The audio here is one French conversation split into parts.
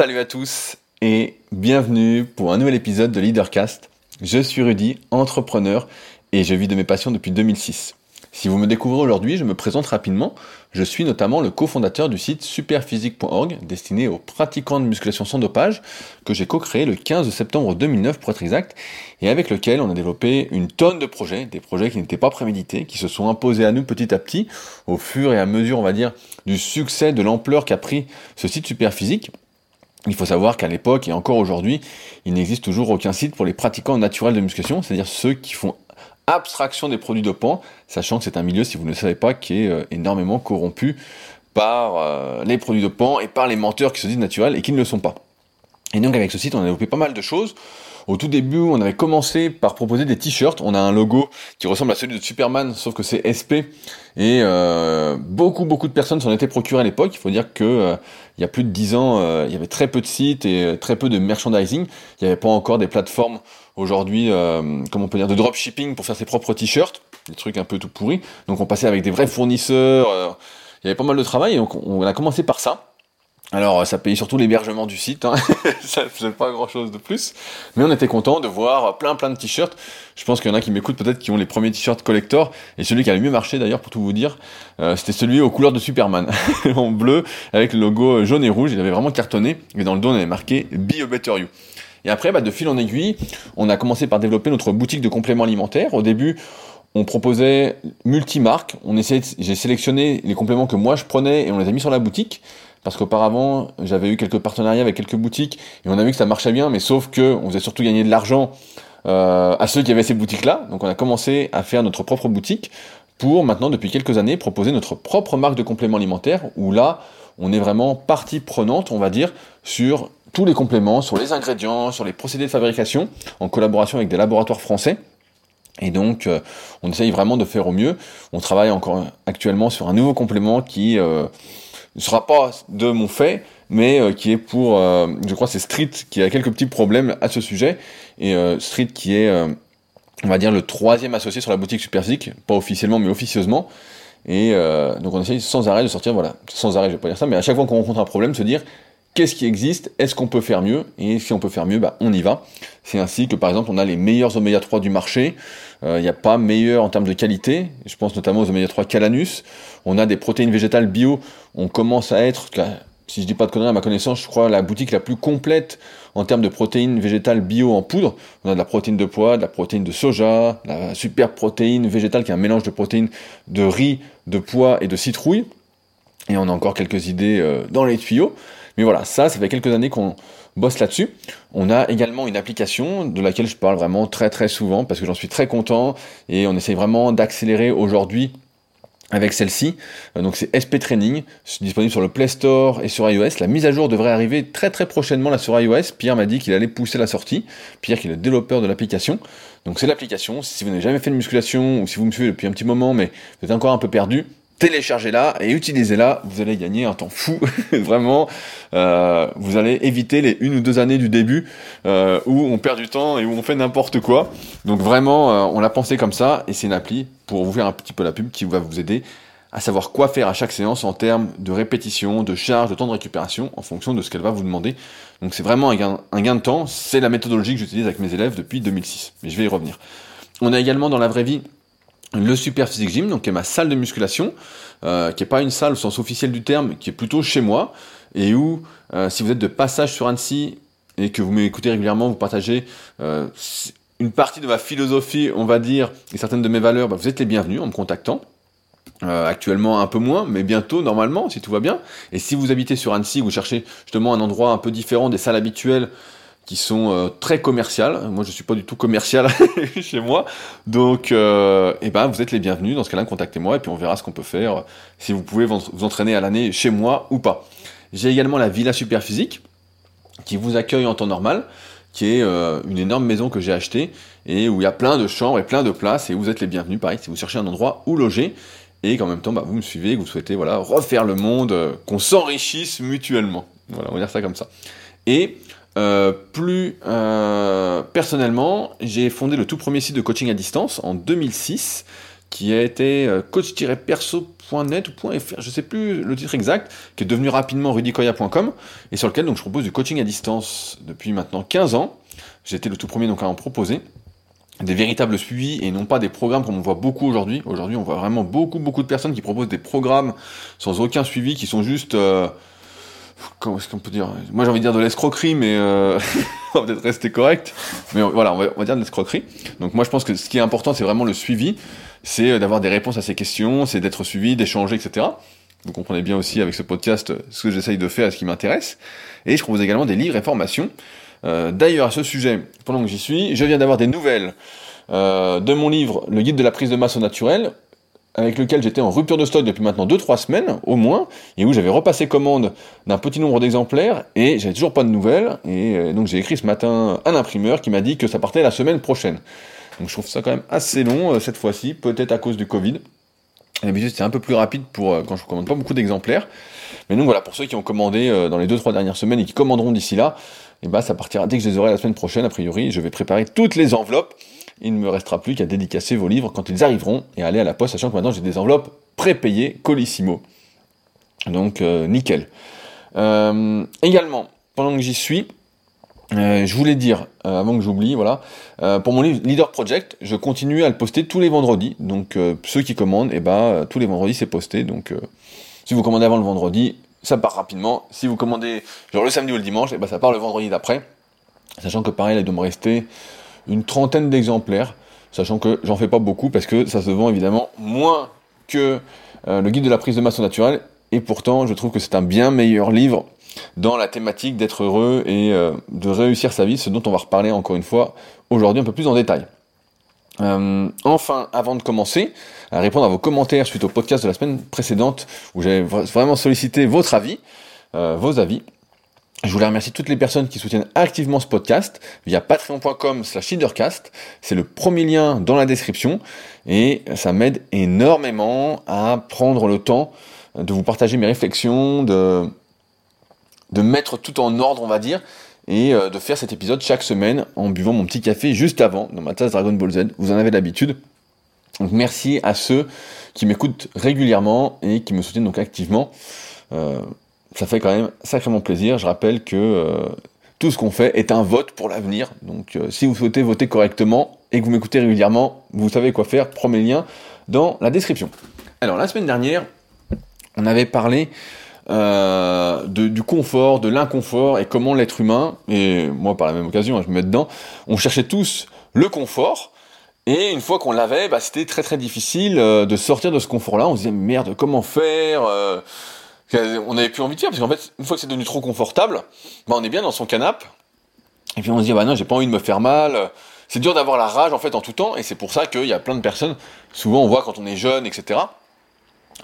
Salut à tous et bienvenue pour un nouvel épisode de Leadercast. Je suis Rudy, entrepreneur et je vis de mes passions depuis 2006. Si vous me découvrez aujourd'hui, je me présente rapidement. Je suis notamment le cofondateur du site superphysique.org destiné aux pratiquants de musculation sans dopage que j'ai co-créé le 15 septembre 2009 pour être exact et avec lequel on a développé une tonne de projets, des projets qui n'étaient pas prémédités, qui se sont imposés à nous petit à petit au fur et à mesure, on va dire, du succès, de l'ampleur qu'a pris ce site Superphysique. Il faut savoir qu'à l'époque et encore aujourd'hui, il n'existe toujours aucun site pour les pratiquants naturels de musculation, c'est-à-dire ceux qui font abstraction des produits dopants, sachant que c'est un milieu, si vous ne le savez pas, qui est euh, énormément corrompu par euh, les produits dopants et par les menteurs qui se disent naturels et qui ne le sont pas. Et donc avec ce site, on a développé pas mal de choses. Au tout début, on avait commencé par proposer des t-shirts. On a un logo qui ressemble à celui de Superman, sauf que c'est SP. Et euh, beaucoup, beaucoup de personnes s'en étaient procurées à l'époque. Il faut dire que euh, il y a plus de 10 ans, euh, il y avait très peu de sites et très peu de merchandising. Il n'y avait pas encore des plateformes aujourd'hui, comment on peut dire, de dropshipping pour faire ses propres t-shirts. Des trucs un peu tout pourris. Donc on passait avec des vrais fournisseurs. il y avait pas mal de travail. Donc on a commencé par ça. Alors ça payait surtout l'hébergement du site, hein. ça faisait pas grand chose de plus, mais on était content de voir plein plein de t-shirts. Je pense qu'il y en a qui m'écoutent peut-être qui ont les premiers t-shirts collector, et celui qui a le mieux marché d'ailleurs pour tout vous dire, euh, c'était celui aux couleurs de Superman, en bleu avec le logo jaune et rouge, il avait vraiment cartonné, et dans le dos on avait marqué Be a Better You. Et après, bah, de fil en aiguille, on a commencé par développer notre boutique de compléments alimentaires. Au début, on proposait multi-marques. On j'ai sélectionné les compléments que moi je prenais et on les a mis sur la boutique parce qu'auparavant j'avais eu quelques partenariats avec quelques boutiques et on a vu que ça marchait bien, mais sauf que on faisait surtout gagner de l'argent euh, à ceux qui avaient ces boutiques-là. Donc on a commencé à faire notre propre boutique pour maintenant depuis quelques années proposer notre propre marque de compléments alimentaires où là on est vraiment partie prenante, on va dire, sur tous les compléments, sur les ingrédients, sur les procédés de fabrication, en collaboration avec des laboratoires français. Et donc, euh, on essaye vraiment de faire au mieux. On travaille encore actuellement sur un nouveau complément qui euh, ne sera pas de mon fait, mais euh, qui est pour, euh, je crois, c'est Street qui a quelques petits problèmes à ce sujet, et euh, Street qui est, on va dire, le troisième associé sur la boutique Superphysique, pas officiellement, mais officieusement. Et donc on essaye sans arrêt de sortir, voilà, sans arrêt, je vais pas dire ça, mais à chaque fois qu'on rencontre un problème, se dire qu'est-ce qui existe, est-ce qu'on peut faire mieux, et si on peut faire mieux, bah, on y va. C'est ainsi que par exemple on a les meilleurs oméga 3 du marché, il n'y a pas meilleur en termes de qualité, je pense notamment aux oméga 3 Calanus, on a des protéines végétales bio, on commence à être, si je dis pas de conneries à ma connaissance, je crois la boutique la plus complète en termes de protéines végétales bio en poudre. On a de la protéine de pois, de la protéine de soja, la super protéine végétale qui est un mélange de protéines de riz, de pois et de citrouille. Et on a encore quelques idées euh, dans les tuyaux. Mais voilà, ça, ça fait quelques années qu'on bosse là-dessus. On a également une application de laquelle je parle vraiment très très souvent parce que j'en suis très content et on essaye vraiment d'accélérer aujourd'hui avec celle-ci. Euh, donc c'est SP Training, disponible sur le Play Store et sur iOS. La mise à jour devrait arriver très très prochainement là sur iOS. Pierre m'a dit qu'il allait pousser la sortie. Pierre qui est le développeur de l'application. Donc c'est l'application. Si vous n'avez jamais fait de musculation ou si vous me suivez depuis un petit moment mais vous êtes encore un peu perdu, téléchargez-la et utilisez-la, vous allez gagner un temps fou, vraiment. Euh, vous allez éviter les une ou deux années du début euh, où on perd du temps et où on fait n'importe quoi. Donc vraiment, euh, on l'a pensé comme ça et c'est une appli pour vous faire un petit peu la pub qui va vous aider à savoir quoi faire à chaque séance en termes de répétition, de charge, de temps de récupération en fonction de ce qu'elle va vous demander. Donc c'est vraiment un gain, un gain de temps, c'est la méthodologie que j'utilise avec mes élèves depuis 2006, mais je vais y revenir. On a également dans la vraie vie le Super Physique Gym, donc qui est ma salle de musculation, euh, qui est pas une salle au sens officiel du terme, qui est plutôt chez moi, et où, euh, si vous êtes de passage sur Annecy et que vous m'écoutez régulièrement, vous partagez euh, une partie de ma philosophie, on va dire, et certaines de mes valeurs, bah, vous êtes les bienvenus en me contactant. Actuellement un peu moins, mais bientôt normalement, si tout va bien. Et si vous habitez sur Annecy, vous cherchez justement un endroit un peu différent des salles habituelles qui sont euh, très commerciales. Moi, je suis pas du tout commercial chez moi, donc, euh, eh ben, vous êtes les bienvenus. Dans ce cas-là, contactez-moi et puis on verra ce qu'on peut faire. Si vous pouvez vous entraîner à l'année chez moi ou pas. J'ai également la Villa Superphysique qui vous accueille en temps normal, qui est euh, une énorme maison que j'ai achetée et où il y a plein de chambres et plein de places et vous êtes les bienvenus. Pareil, si vous cherchez un endroit où loger et qu'en même temps, bah, vous me suivez, que vous souhaitez voilà refaire le monde, qu'on s'enrichisse mutuellement. Voilà, on va dire ça comme ça. Et euh, plus euh, personnellement, j'ai fondé le tout premier site de coaching à distance en 2006 qui a été euh, coach-perso.net ou .fr, je sais plus le titre exact, qui est devenu rapidement rudicoya.com, et sur lequel donc, je propose du coaching à distance depuis maintenant 15 ans. Été le tout premier donc à en proposer des véritables suivis et non pas des programmes comme on voit beaucoup aujourd'hui. Aujourd'hui, on voit vraiment beaucoup beaucoup de personnes qui proposent des programmes sans aucun suivi, qui sont juste euh, comment est-ce qu'on peut dire? Moi j'ai envie de dire de l'escroquerie, mais euh, on va peut-être rester correct. Mais voilà, on va, dire de l'escroquerie. Donc moi je pense que ce qui est important, c'est vraiment le suivi, c'est d'avoir des réponses à ces questions, c'est d'être suivi, d'échanger, etc. Vous comprenez bien aussi avec ce podcast ce que j'essaye de faire et ce qui m'intéresse. Et je propose également des livres et formations. Euh, D'ailleurs à ce sujet, pendant que j'y suis, je viens d'avoir des nouvelles euh, de mon livre Le guide de la prise de masse au naturel, avec lequel j'étais en rupture de stock depuis maintenant 2-3 semaines au moins, et où j'avais repassé commande d'un petit nombre d'exemplaires, et j'avais toujours pas de nouvelles, et euh, donc j'ai écrit ce matin à un imprimeur qui m'a dit que ça partait la semaine prochaine. Donc je trouve ça quand même assez long euh, cette fois-ci, peut-être à cause du Covid. D'habitude c'est un peu plus rapide pour euh, quand je commande pas beaucoup d'exemplaires. Mais donc voilà, pour ceux qui ont commandé dans les 2-3 dernières semaines et qui commanderont d'ici là, et eh ben ça partira dès que je les aurai la semaine prochaine, a priori, je vais préparer toutes les enveloppes il ne me restera plus qu'à dédicacer vos livres quand ils arriveront et aller à la poste, sachant que maintenant j'ai des enveloppes prépayées Colissimo. Donc euh, nickel. Euh, également, pendant que j'y suis, euh, je voulais dire, avant que j'oublie, voilà, pour mon livre Leader Project, je continue à le poster tous les vendredis. Donc ceux qui commandent, eh ben, tous les vendredis c'est posté. Donc si vous commandez avant le vendredi, ça part rapidement. Si vous commandez genre le samedi ou le dimanche, eh ben, ça part le vendredi d'après. Sachant que pareil, il doit me rester une trentaine d'exemplaires, sachant que j'en fais pas beaucoup parce que ça se vend évidemment moins que euh, le guide de la prise de masse naturelle, et pourtant je trouve que c'est un bien meilleur livre dans la thématique d'être heureux et euh, de réussir sa vie, ce dont on va reparler encore une fois aujourd'hui un peu plus en détail. Euh, enfin, avant de commencer à répondre à vos commentaires suite au podcast de la semaine précédente où j'avais vraiment sollicité votre avis, vos avis, je voulais remercier toutes les personnes qui soutiennent activement ce podcast via patreon.com slash. C'est le premier lien dans la description et ça m'aide énormément à prendre le temps de vous partager mes réflexions, de, de mettre tout en ordre, on va dire, et euh, de faire cet épisode chaque semaine en buvant mon petit café juste avant dans ma tasse Dragon Ball Z. Vous en avez l'habitude. Donc merci à ceux qui m'écoutent régulièrement et qui me soutiennent donc activement. Euh, ça fait quand même sacrément plaisir. Je rappelle que euh, tout ce qu'on fait est un vote pour l'avenir. Donc euh, si vous souhaitez voter correctement et que vous m'écoutez régulièrement, vous savez quoi faire. Prends mes liens dans la description. Alors la semaine dernière, on avait parlé euh, du confort, de l'inconfort et comment l'être humain, et moi par la même occasion, hein, je me mets dedans, on cherchait tous le confort. Et une fois qu'on l'avait, bah, c'était très très difficile de sortir de ce confort-là. On se disait merde, comment faire on n'avait plus envie de faire, parce qu'en fait, une fois que c'est devenu trop confortable, bah, on est bien dans son canapé, et puis on se dit, bah non, j'ai pas envie de me faire mal. C'est dur d'avoir la rage, en fait, en tout temps, et c'est pour ça qu'il y a plein de personnes, souvent on voit quand on est jeune, etc.,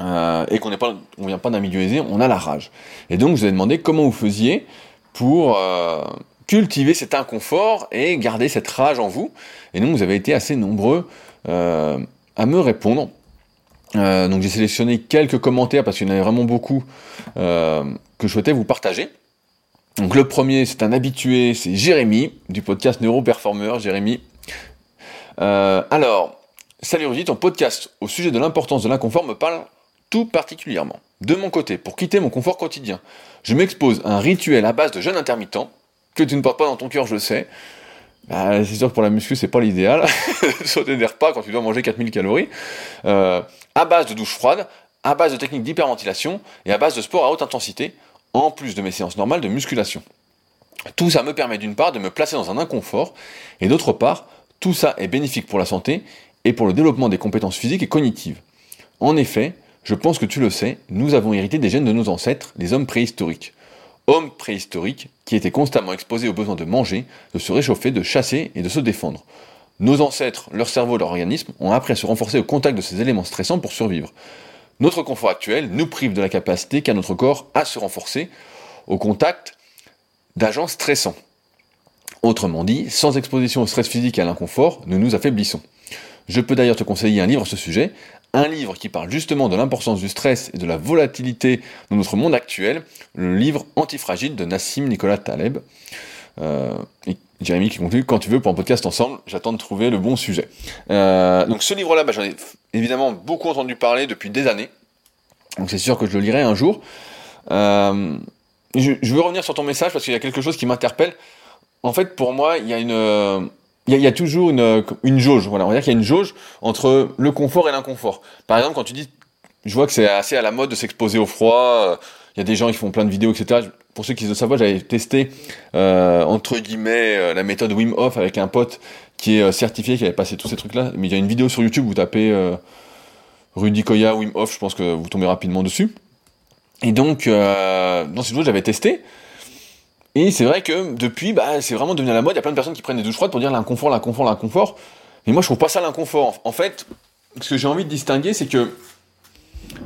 euh, et qu'on n'est pas, on vient pas d'un on a la rage. Et donc, je vous ai demandé comment vous faisiez pour euh, cultiver cet inconfort et garder cette rage en vous. Et donc, vous avez été assez nombreux euh, à me répondre. Euh, donc j'ai sélectionné quelques commentaires parce qu'il y en avait vraiment beaucoup euh, que je souhaitais vous partager. Donc le premier, c'est un habitué, c'est Jérémy du podcast Neuroperformer. Jérémy. Euh, alors, salut Rudy, ton podcast au sujet de l'importance de l'inconfort me parle tout particulièrement. De mon côté, pour quitter mon confort quotidien, je m'expose à un rituel à base de jeûne intermittent que tu ne portes pas dans ton cœur, je sais. Bah, c'est sûr que pour la muscu, c'est pas l'idéal. Sauter des repas quand tu dois manger 4000 calories. Euh, à base de douche froide, à base de techniques d'hyperventilation et à base de sport à haute intensité, en plus de mes séances normales de musculation. Tout ça me permet d'une part de me placer dans un inconfort, et d'autre part, tout ça est bénéfique pour la santé et pour le développement des compétences physiques et cognitives. En effet, je pense que tu le sais, nous avons hérité des gènes de nos ancêtres, les hommes préhistoriques hommes préhistoriques qui étaient constamment exposés au besoin de manger, de se réchauffer, de chasser et de se défendre. Nos ancêtres, leur cerveau, leur organisme ont appris à se renforcer au contact de ces éléments stressants pour survivre. Notre confort actuel nous prive de la capacité qu'a notre corps à se renforcer au contact d'agents stressants. Autrement dit, sans exposition au stress physique et à l'inconfort, nous nous affaiblissons. Je peux d'ailleurs te conseiller un livre à ce sujet, un livre qui parle justement de l'importance du stress et de la volatilité dans notre monde actuel, le livre Antifragile de Nassim Nicolas Taleb. et Jérémy qui conclut quand tu veux pour un podcast ensemble, j'attends de trouver le bon sujet. donc ce livre-là, bah, j'en ai évidemment beaucoup entendu parler depuis des années. Donc c'est sûr que je le lirai un jour. Euh, je, veux revenir sur ton message parce qu'il y a quelque chose qui m'interpelle. En fait, pour moi, il y a une, il y, a, toujours une, une jauge. Voilà, on va dire qu'il y a une jauge entre le confort et l'inconfort. Par exemple, quand tu dis, je vois que c'est assez à la mode de s'exposer au froid. Euh, il y a des gens qui font plein de vidéos, etc. Pour ceux qui le savent, j'avais testé euh, entre guillemets la méthode Wim Hof avec un pote qui est certifié, qui avait passé tous ces trucs-là. Mais il y a une vidéo sur YouTube, vous tapez Rudy Koya, Wim Hof, je pense que vous tombez rapidement dessus. Et donc, euh, dans ces jours, j'avais testé. Et c'est vrai que depuis, bah, c'est vraiment devenu à la mode. Il y a plein de personnes qui prennent des douches froides pour dire l'inconfort, l'inconfort, l'inconfort. Mais moi, je trouve pas ça l'inconfort. En fait, ce que j'ai envie de distinguer, c'est que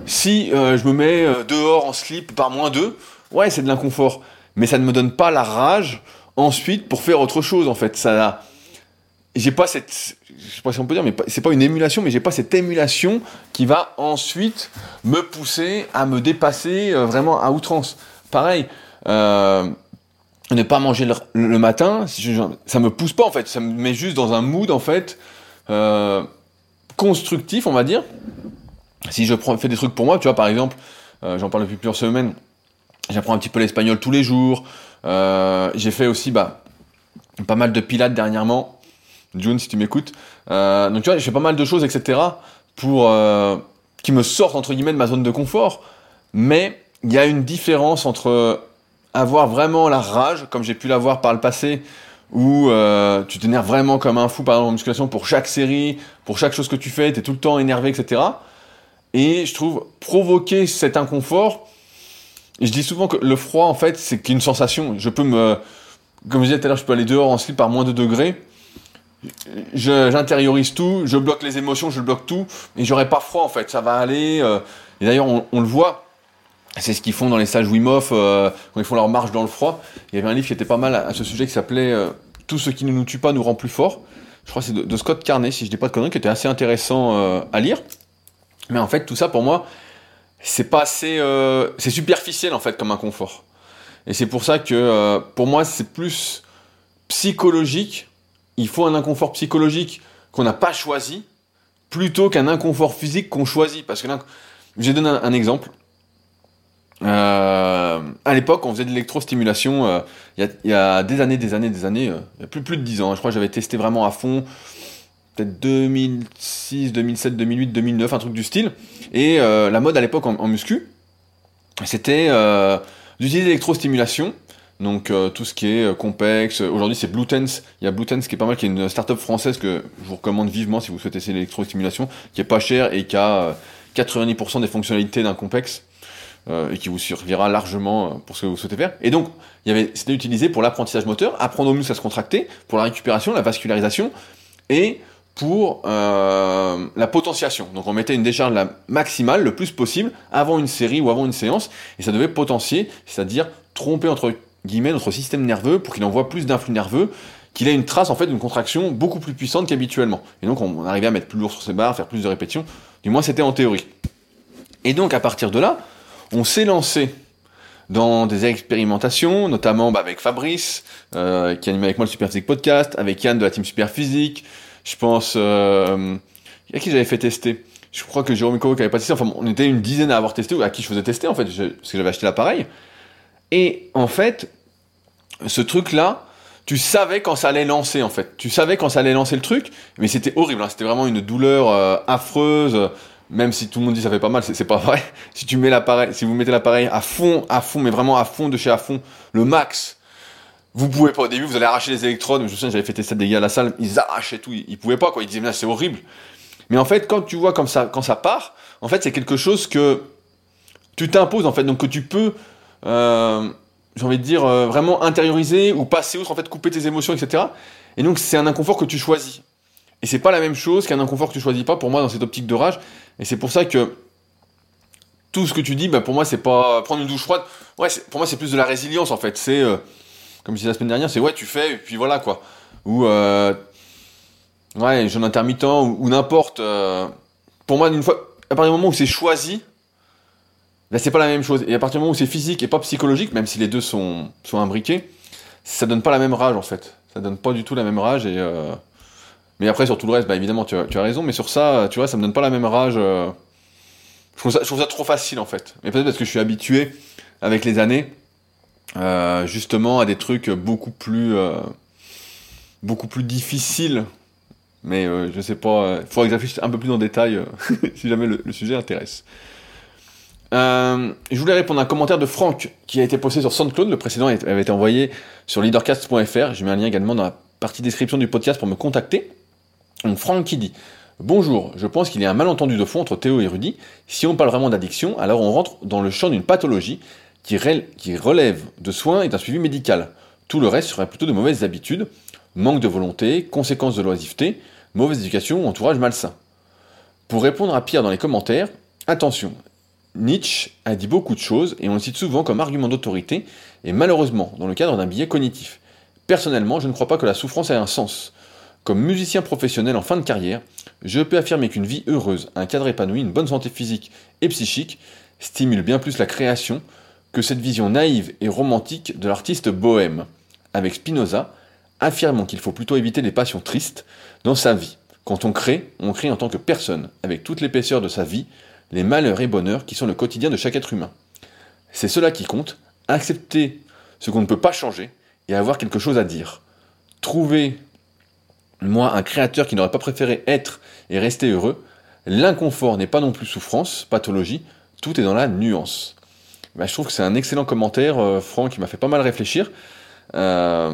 si euh, je me mets euh, dehors en slip par moins 2, ouais, c'est de l'inconfort. Mais ça ne me donne pas la rage ensuite pour faire autre chose, en fait. Ça, j'ai pas cette, je sais pas si on peut dire, mais c'est pas une émulation, mais j'ai pas cette émulation qui va ensuite me pousser à me dépasser euh, vraiment à outrance. Pareil, ne pas manger le, matin, ça me pousse pas en fait, ça me met juste dans un mood en fait euh, constructif, on va dire. Si je prends, fais des trucs pour moi, tu vois, par exemple, euh, j'en parle depuis plusieurs semaines, j'apprends un petit peu l'espagnol tous les jours. j'ai fait aussi bah, pas mal de pilates dernièrement June, si tu m'écoutes. Euh, donc tu vois, j'ai fait pas mal de choses, etc. pour euh, qui me sortent entre guillemets de ma zone de confort. Mais il y a une différence entre avoir vraiment la rage, comme j'ai pu l'avoir par le passé, où euh, tu t'énerves vraiment comme un fou, par exemple en musculation, pour chaque série, pour chaque chose que tu fais, tu es tout le temps énervé, etc. Et je trouve provoquer cet inconfort. Et je dis souvent que le froid, en fait, c'est qu'une sensation. Je peux me, comme je disais tout à l'heure, je peux aller dehors en slip par moins de degrés j'intériorise tout, je bloque les émotions, je bloque tout, et j'aurai pas froid en fait, ça va aller. Euh. et d'ailleurs, on, le voit, c'est ce qu'ils font dans les stages Wim Hof, euh, quand ils font leur marche dans le froid. Il y avait un livre qui était pas mal à, ce sujet qui s'appelait euh, Tout ce qui ne nous tue pas nous rend plus fort. Je crois que c'est de, Scott Carney, si je dis pas de conneries, qui était assez intéressant à lire. Mais en fait, tout ça pour moi, c'est pas assez. c'est superficiel en fait comme un confort. Et c'est pour ça que pour moi, c'est plus psychologique il faut un inconfort psychologique qu'on n'a pas choisi plutôt qu'un inconfort physique qu'on choisit. Parce que là, j'ai donné un, exemple. Euh, à l'époque, on faisait de l'électrostimulation euh, il y, a des années, des années, des années, euh, y plus, plus de 10 ans. Hein. je crois que j'avais testé vraiment à fond, peut-être 2006, 2007, 2008, 2009, un truc du style. Et la mode à l'époque en, en, muscu, c'était d'utiliser l'électrostimulation donc euh, tout ce qui est euh, Compex, aujourd'hui c'est Bluetens, il y a Bluetens qui est pas mal, qui est une startup française que je vous recommande vivement si vous souhaitez essayer l'électrostimulation, qui est pas cher et qui a 90% euh, des fonctionnalités d'un Compex. Et qui vous servira largement pour ce que vous souhaitez faire. Et donc, il y avait, c'était utilisé pour l'apprentissage moteur, apprendre aux muscles à se contracter, pour la récupération, la vascularisation, et pour la potentiation. Donc on mettait une décharge la maximale le plus possible avant une série ou avant une séance, et ça devait potentier, c'est-à-dire tromper entre guillemets, notre système nerveux pour qu'il envoie plus d'influx nerveux, qu'il ait une trace en fait d'une contraction beaucoup plus puissante qu'habituellement. Et donc on, arrivait à mettre plus lourd sur ses barres, faire plus de répétitions. Du moins c'était en théorie. Et donc à partir de là, on s'est lancé dans des expérimentations, notamment bah, avec Fabrice, euh, qui anime avec moi le Super Physique Podcast, avec Yann de la team Super Physique, je pense... Euh, à qui j'avais fait tester? Je crois que Jérôme Kovo qui avait pas testé, enfin on était une dizaine à avoir testé, ou à qui je faisais tester en fait, parce que j'avais acheté l'appareil. Et en fait, ce truc-là, tu savais quand ça allait lancer en fait. Tu savais quand ça allait lancer le truc, mais c'était horrible. Hein. C'était vraiment une douleur euh, affreuse. Même si tout le monde dit ça fait pas mal, c'est pas vrai. Si tu mets l'appareil, si vous mettez l'appareil à fond, à fond, mais vraiment à fond de chez à fond, le max, vous pouvez pas au début, vous allez arracher les électrodes. Je me souviens, j'avais fait tester des gars à la salle, ils arrachaient tout, ils, pouvaient pas quoi. Ils disaient mais c'est horrible. Mais en fait, quand tu vois comme ça, quand ça part, en fait, c'est quelque chose que tu t'imposes en fait, donc que tu peux euh, j'ai envie de dire, euh, vraiment intérioriser ou passer outre, en fait, couper tes émotions, etc. Et donc, c'est un inconfort que tu choisis. Et c'est pas la même chose qu'un inconfort que tu choisis pas, pour moi, dans cette optique de rage. Et c'est pour ça que tout ce que tu dis, bah, pour moi, c'est pas prendre une douche froide. Ouais, pour moi, c'est plus de la résilience, en fait. C'est, euh, comme je disais la semaine dernière, c'est ouais, tu fais, et puis voilà, quoi. Ou, euh, ouais, jeûne intermittent, ou, n'importe. pour moi, une fois, à partir du moment où c'est choisi, Là, c'est pas la même chose. Et à partir du moment où c'est physique et pas psychologique, même si les deux sont, sont imbriqués, ça donne pas la même rage en fait. Ça donne pas du tout la même rage et. Euh, mais après, sur tout le reste, bah évidemment, tu as, raison, mais sur ça, tu vois, ça me donne pas la même rage. Euh, je, trouve ça, trop facile en fait. Mais peut-être parce que je suis habitué avec les années, euh, justement, à des trucs beaucoup plus. beaucoup plus difficiles. Mais je sais pas, il faudrait que j'affiche un peu plus en détail si jamais le, sujet intéresse. Euh, je voulais répondre à un commentaire de Franck qui a été posté sur SoundCloud. Le précédent avait été envoyé sur leadercast.fr. Je mets un lien également dans la partie description du podcast pour me contacter. Donc Franck qui dit Bonjour, je pense qu'il y a un malentendu de fond entre Théo et Rudy. Si on parle vraiment d'addiction, alors on rentre dans le champ d'une pathologie qui, qui relève de soins et d'un suivi médical. Tout le reste serait plutôt de mauvaises habitudes, manque de volonté, conséquences de l'oisiveté, mauvaise éducation ou entourage malsain. Pour répondre à Pierre dans les commentaires, attention, Nietzsche a dit beaucoup de choses et on le cite souvent comme argument d'autorité et malheureusement dans le cadre d'un biais cognitif. Personnellement, je ne crois pas que la souffrance ait un sens. Comme musicien professionnel en fin de carrière, je peux affirmer qu'une vie heureuse, un cadre épanoui, une bonne santé physique et psychique stimule bien plus la création que cette vision naïve et romantique de l'artiste bohème. Avec Spinoza, affirmons qu'il faut plutôt éviter les passions tristes dans sa vie. Quand on crée, on crée en tant que personne, avec toute l'épaisseur de sa vie, les malheurs et bonheurs qui sont le quotidien de chaque être humain. C'est cela qui compte, accepter ce qu'on ne peut pas changer et avoir quelque chose à dire. Trouver, moi, un créateur qui n'aurait pas préféré être et rester heureux, l'inconfort n'est pas non plus souffrance, pathologie, tout est dans la nuance. Ben, je trouve que c'est un excellent commentaire, euh, Franck, qui m'a fait pas mal réfléchir. Euh,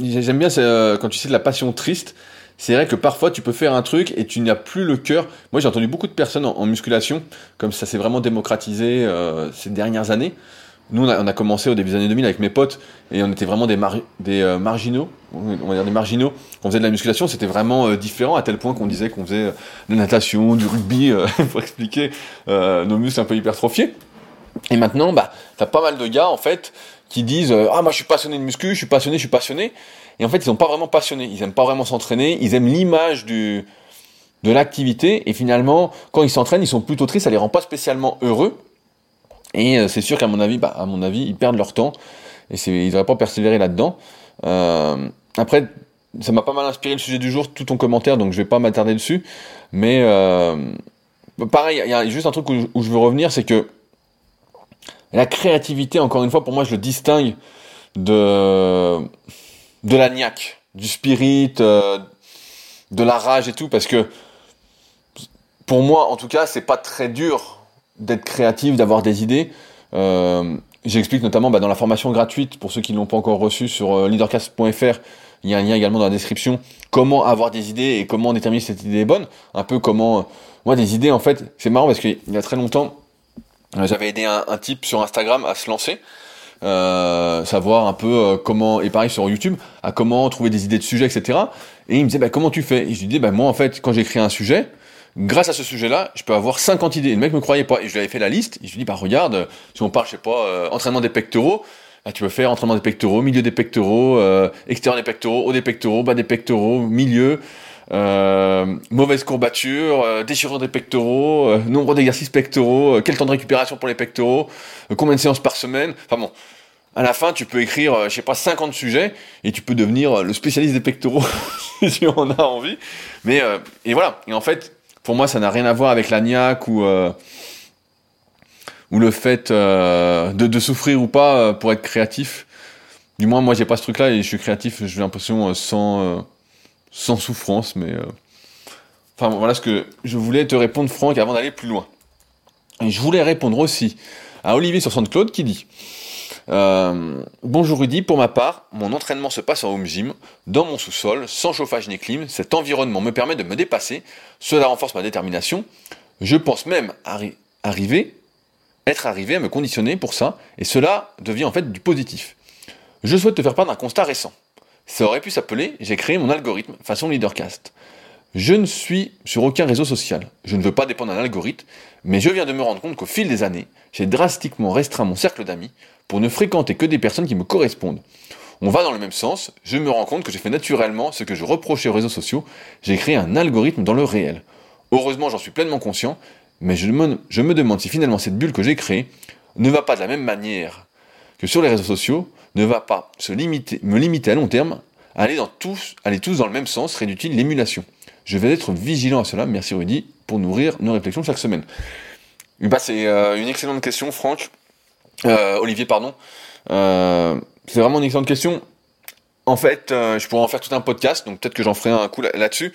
J'aime bien euh, quand tu sais de la passion triste, c'est vrai que parfois tu peux faire un truc et tu n'as plus le cœur. Moi j'ai entendu beaucoup de personnes en, musculation, comme ça s'est vraiment démocratisé euh, ces dernières années. Nous on a, commencé au début des années 2000 avec mes potes et on était vraiment des, euh, marginaux, on va dire des marginaux. On faisait de la musculation c'était vraiment euh, différent à tel point qu'on disait qu'on faisait de la natation, du rugby pour expliquer nos muscles un peu hypertrophiés. Et maintenant bah t'as pas mal de gars en fait qui disent ah moi je suis passionné de muscu, je suis passionné, je suis passionné. Et en fait, ils sont pas vraiment passionnés. Ils aiment pas vraiment s'entraîner. Ils aiment l'image de l'activité. Et finalement, quand ils s'entraînent, ils sont plutôt tristes. Ça les rend pas spécialement heureux. Et euh, c'est sûr qu'à mon avis, bah, à mon avis, ils perdent leur temps. Et ils devraient pas persévérer là-dedans. Euh, après, ça m'a pas mal inspiré le sujet du jour, tout ton commentaire, donc je vais pas m'attarder dessus. Mais euh, pareil, il y a juste un truc où, où je veux revenir, c'est que la créativité, encore une fois, pour moi, je le distingue de de la niaque, du spirit, euh, de la rage et tout, parce que pour moi, en tout cas, c'est pas très dur d'être créatif, d'avoir des idées. Euh, J'explique notamment bah, dans la formation gratuite, pour ceux qui ne l'ont pas encore reçue sur euh, leadercast.fr, il y a un lien également dans la description, comment avoir des idées et comment déterminer si cette idée est bonne. Un peu comment... moi, des idées, en fait, c'est marrant parce qu'il y a très longtemps, j'avais aidé un, type sur Instagram à se lancer. Euh, savoir un peu euh, comment, et pareil sur YouTube, à comment trouver des idées de sujets, etc. Et il me disait, bah, comment tu fais? Et je lui disais, bah, moi, en fait, quand j'écris un sujet, grâce à ce sujet-là, je peux avoir 50 idées. Le mec me croyait pas. Et je lui avais fait la liste. Et je lui dis, bah, regarde, si on parle, je sais pas, euh, entraînement des pectoraux, bah, tu peux faire entraînement des pectoraux, milieu des pectoraux, euh, extérieur des pectoraux, haut des pectoraux, bas des pectoraux, milieu, euh, mauvaise courbature, euh, déchirure des pectoraux, nombre d'exercices pectoraux, quel temps de récupération pour les pectoraux, combien de séances par semaine. Enfin bon, à la fin, tu peux écrire, je sais pas, 50 sujets et tu peux devenir le spécialiste des pectoraux si en as envie. Mais et voilà. Et en fait, pour moi, ça n'a rien à voir avec la niaque ou ou le fait de, de, souffrir ou pas pour être créatif. Du moins, moi, j'ai pas ce truc-là et je suis créatif. J'ai l'impression sans sans souffrance, mais... Euh, enfin, voilà ce que je voulais te répondre, Franck, avant d'aller plus loin. Et je voulais répondre aussi à Olivier sur Claude qui dit euh, Bonjour Rudy, pour ma part, mon entraînement se passe en home gym, dans mon sous-sol, sans chauffage ni clim. Cet environnement me permet de me dépasser, cela renforce ma détermination. Je pense même arriver, être arrivé à me conditionner pour ça, et cela devient en fait du positif. Je souhaite te faire part d'un constat récent. Ça aurait pu s'appeler J'ai créé mon algorithme façon leadercast. Je ne suis sur aucun réseau social. Je ne veux pas dépendre d'un algorithme, mais je viens de me rendre compte qu'au fil des années, j'ai drastiquement restreint mon cercle d'amis pour ne fréquenter que des personnes qui me correspondent. On va dans le même sens, je me rends compte que j'ai fait naturellement ce que je reprochais aux réseaux sociaux, j'ai créé un algorithme dans le réel. Heureusement, j'en suis pleinement conscient, mais je me, demande si finalement cette bulle que j'ai créée ne va pas de la même manière que sur les réseaux sociaux, ne va pas se limiter, me limiter à long terme à aller, dans tous, aller tous dans le même sens, serait-il l'émulation Je vais être vigilant à cela, merci Rudy, pour nourrir nos réflexions chaque semaine. Bah, c'est euh, une excellente question, Franck. Euh, Olivier, pardon. Euh, c'est vraiment une excellente question. En fait, je pourrais en faire tout un podcast, donc peut-être que j'en ferai un coup là-dessus.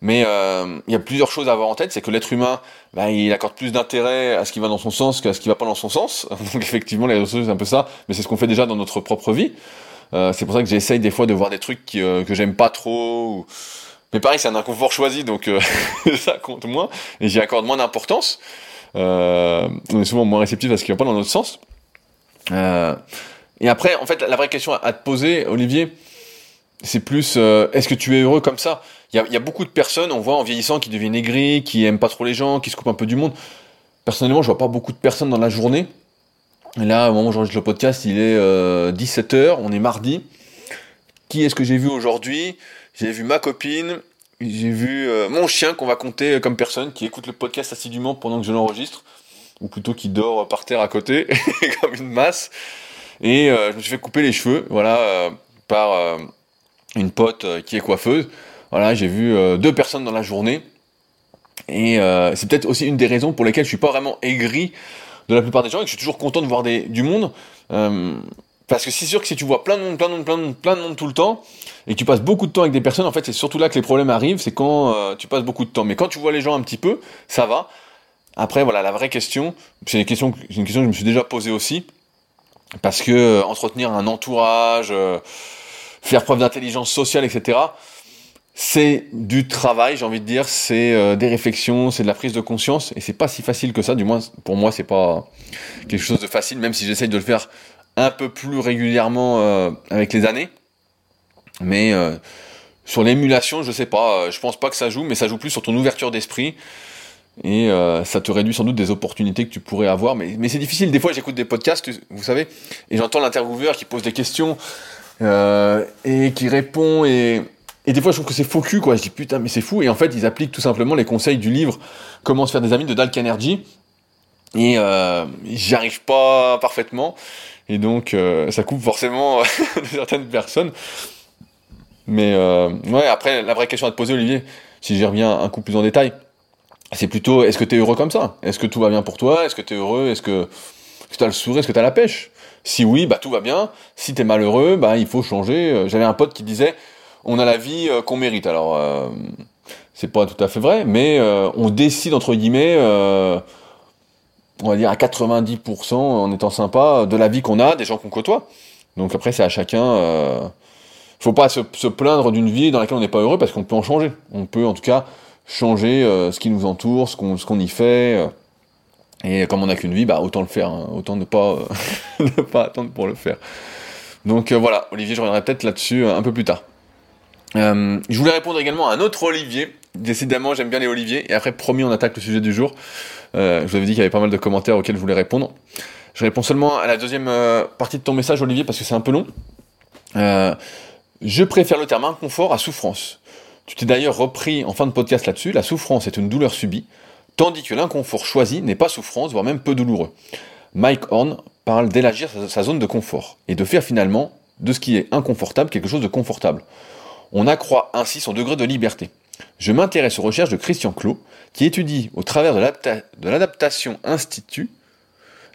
Mais il y a plusieurs choses à avoir en tête, c'est que l'être humain, bah, il accorde plus d'intérêt à ce qui va dans son sens qu'à ce qui va pas dans son sens. Donc effectivement, les réseaux sociaux, c'est un peu ça, mais c'est ce qu'on fait déjà dans notre propre vie. c'est pour ça que j'essaye des fois de voir des trucs que j'aime pas trop. Mais pareil, c'est un inconfort choisi, donc ça compte moins, et j'y accorde moins d'importance. Euh, on est souvent moins réceptif à ce qui va pas dans notre sens. Euh, et après, en fait, la vraie question à, te poser, Olivier, c'est plus euh, est-ce que tu es heureux comme ça? Il y a, beaucoup de personnes, on voit en vieillissant, qui deviennent aigris, qui aiment pas trop les gens, qui se coupent un peu du monde. Personnellement, je vois pas beaucoup de personnes dans la journée. Et là, au moment où j'enregistre le podcast, il est 17h, on est mardi. Qui est-ce que j'ai vu aujourd'hui? J'ai vu ma copine, j'ai vu euh, mon chien qu'on va compter comme personne qui écoute le podcast assidûment pendant que je l'enregistre, ou plutôt qui dort par terre à côté, comme une masse. Et euh, je me suis fait couper les cheveux, voilà, euh, par une pote qui est coiffeuse. Voilà, j'ai vu deux personnes dans la journée. Et c'est peut-être aussi une des raisons pour lesquelles je suis pas vraiment aigri de la plupart des gens et que je suis toujours content de voir du monde. Parce que c'est sûr que si tu vois plein de monde, plein de monde, plein de monde, plein de monde tout le temps, et que tu passes beaucoup de temps avec des personnes, en fait, c'est surtout là que les problèmes arrivent, c'est quand euh, tu passes beaucoup de temps. Mais quand tu vois les gens un petit peu, ça va. Après, voilà, la vraie question, c'est une question, que je me suis déjà posée aussi, parce que euh, entretenir un entourage, euh, faire preuve d'intelligence sociale, etc., c'est du travail, j'ai envie de dire, c'est des réflexions, c'est de la prise de conscience, et c'est pas si facile que ça. Du moins, pour moi, c'est pas quelque chose de facile, même si j'essaye de le faire un peu plus régulièrement euh, avec les années. Mais euh, sur l'émulation, je sais pas, euh, je pense pas que ça joue, mais ça joue plus sur ton ouverture d'esprit. Et ça te réduit sans doute des opportunités que tu pourrais avoir. Mais, mais c'est difficile. Des fois, j'écoute des podcasts, vous savez, et j'entends l'intervieweur qui pose des questions et qui répond. Et, et des fois, je trouve que c'est faux cul, quoi. Je dis putain, mais c'est fou. Et en fait, ils appliquent tout simplement les conseils du livre Comment se faire des amis de Dal Carnegie. Et j'y arrive pas parfaitement. Et donc, euh, ça coupe forcément certaines personnes. Mais euh, ouais, après, la vraie question à te poser, Olivier, si j'y reviens un coup plus en détail, c'est plutôt est-ce que tu es heureux comme ça? Est-ce que tout va bien pour toi? Est-ce que tu es heureux? Est-ce que, tu as le sourire? Est-ce que tu as la pêche? Si oui, bah tout va bien. Si tu es malheureux, bah il faut changer. Euh, j'avais un pote qui disait on a la vie qu'on mérite. Alors, c'est pas tout à fait vrai, mais on décide, entre guillemets, on va dire à 90% en étant sympa de la vie qu'on a, des gens qu'on côtoie. Donc après c'est à chacun. Euh, faut pas se, plaindre d'une vie dans laquelle on n'est pas heureux parce qu'on peut en changer. On peut en tout cas changer euh, ce qui nous entoure, ce qu'on y fait. Euh. et comme on n'a qu'une vie, bah autant le faire, hein. autant ne pas ne pas attendre pour le faire. Donc voilà, Olivier, je reviendrai peut-être là-dessus un peu plus tard. je voulais répondre également à un autre Olivier. Décidément, j'aime bien les Olivier. Et après, promis, on attaque le sujet du jour. Euh, je vous avais dit qu'il y avait pas mal de commentaires auxquels je voulais répondre. Je réponds seulement à la deuxième euh, partie de ton message, Olivier, parce que c'est un peu long. Euh, je préfère le terme inconfort à souffrance. Tu t'es d'ailleurs repris en fin de podcast là-dessus. La souffrance est une douleur subie, tandis que l'inconfort choisi n'est pas souffrance, voire même peu douloureux. Mike Horn parle d'élargir sa zone de confort et de faire finalement de ce qui est inconfortable quelque chose de confortable. On accroît ainsi son degré de liberté. Je m'intéresse aux recherches de Christian Clot, qui étudie au travers de l'adaptation institut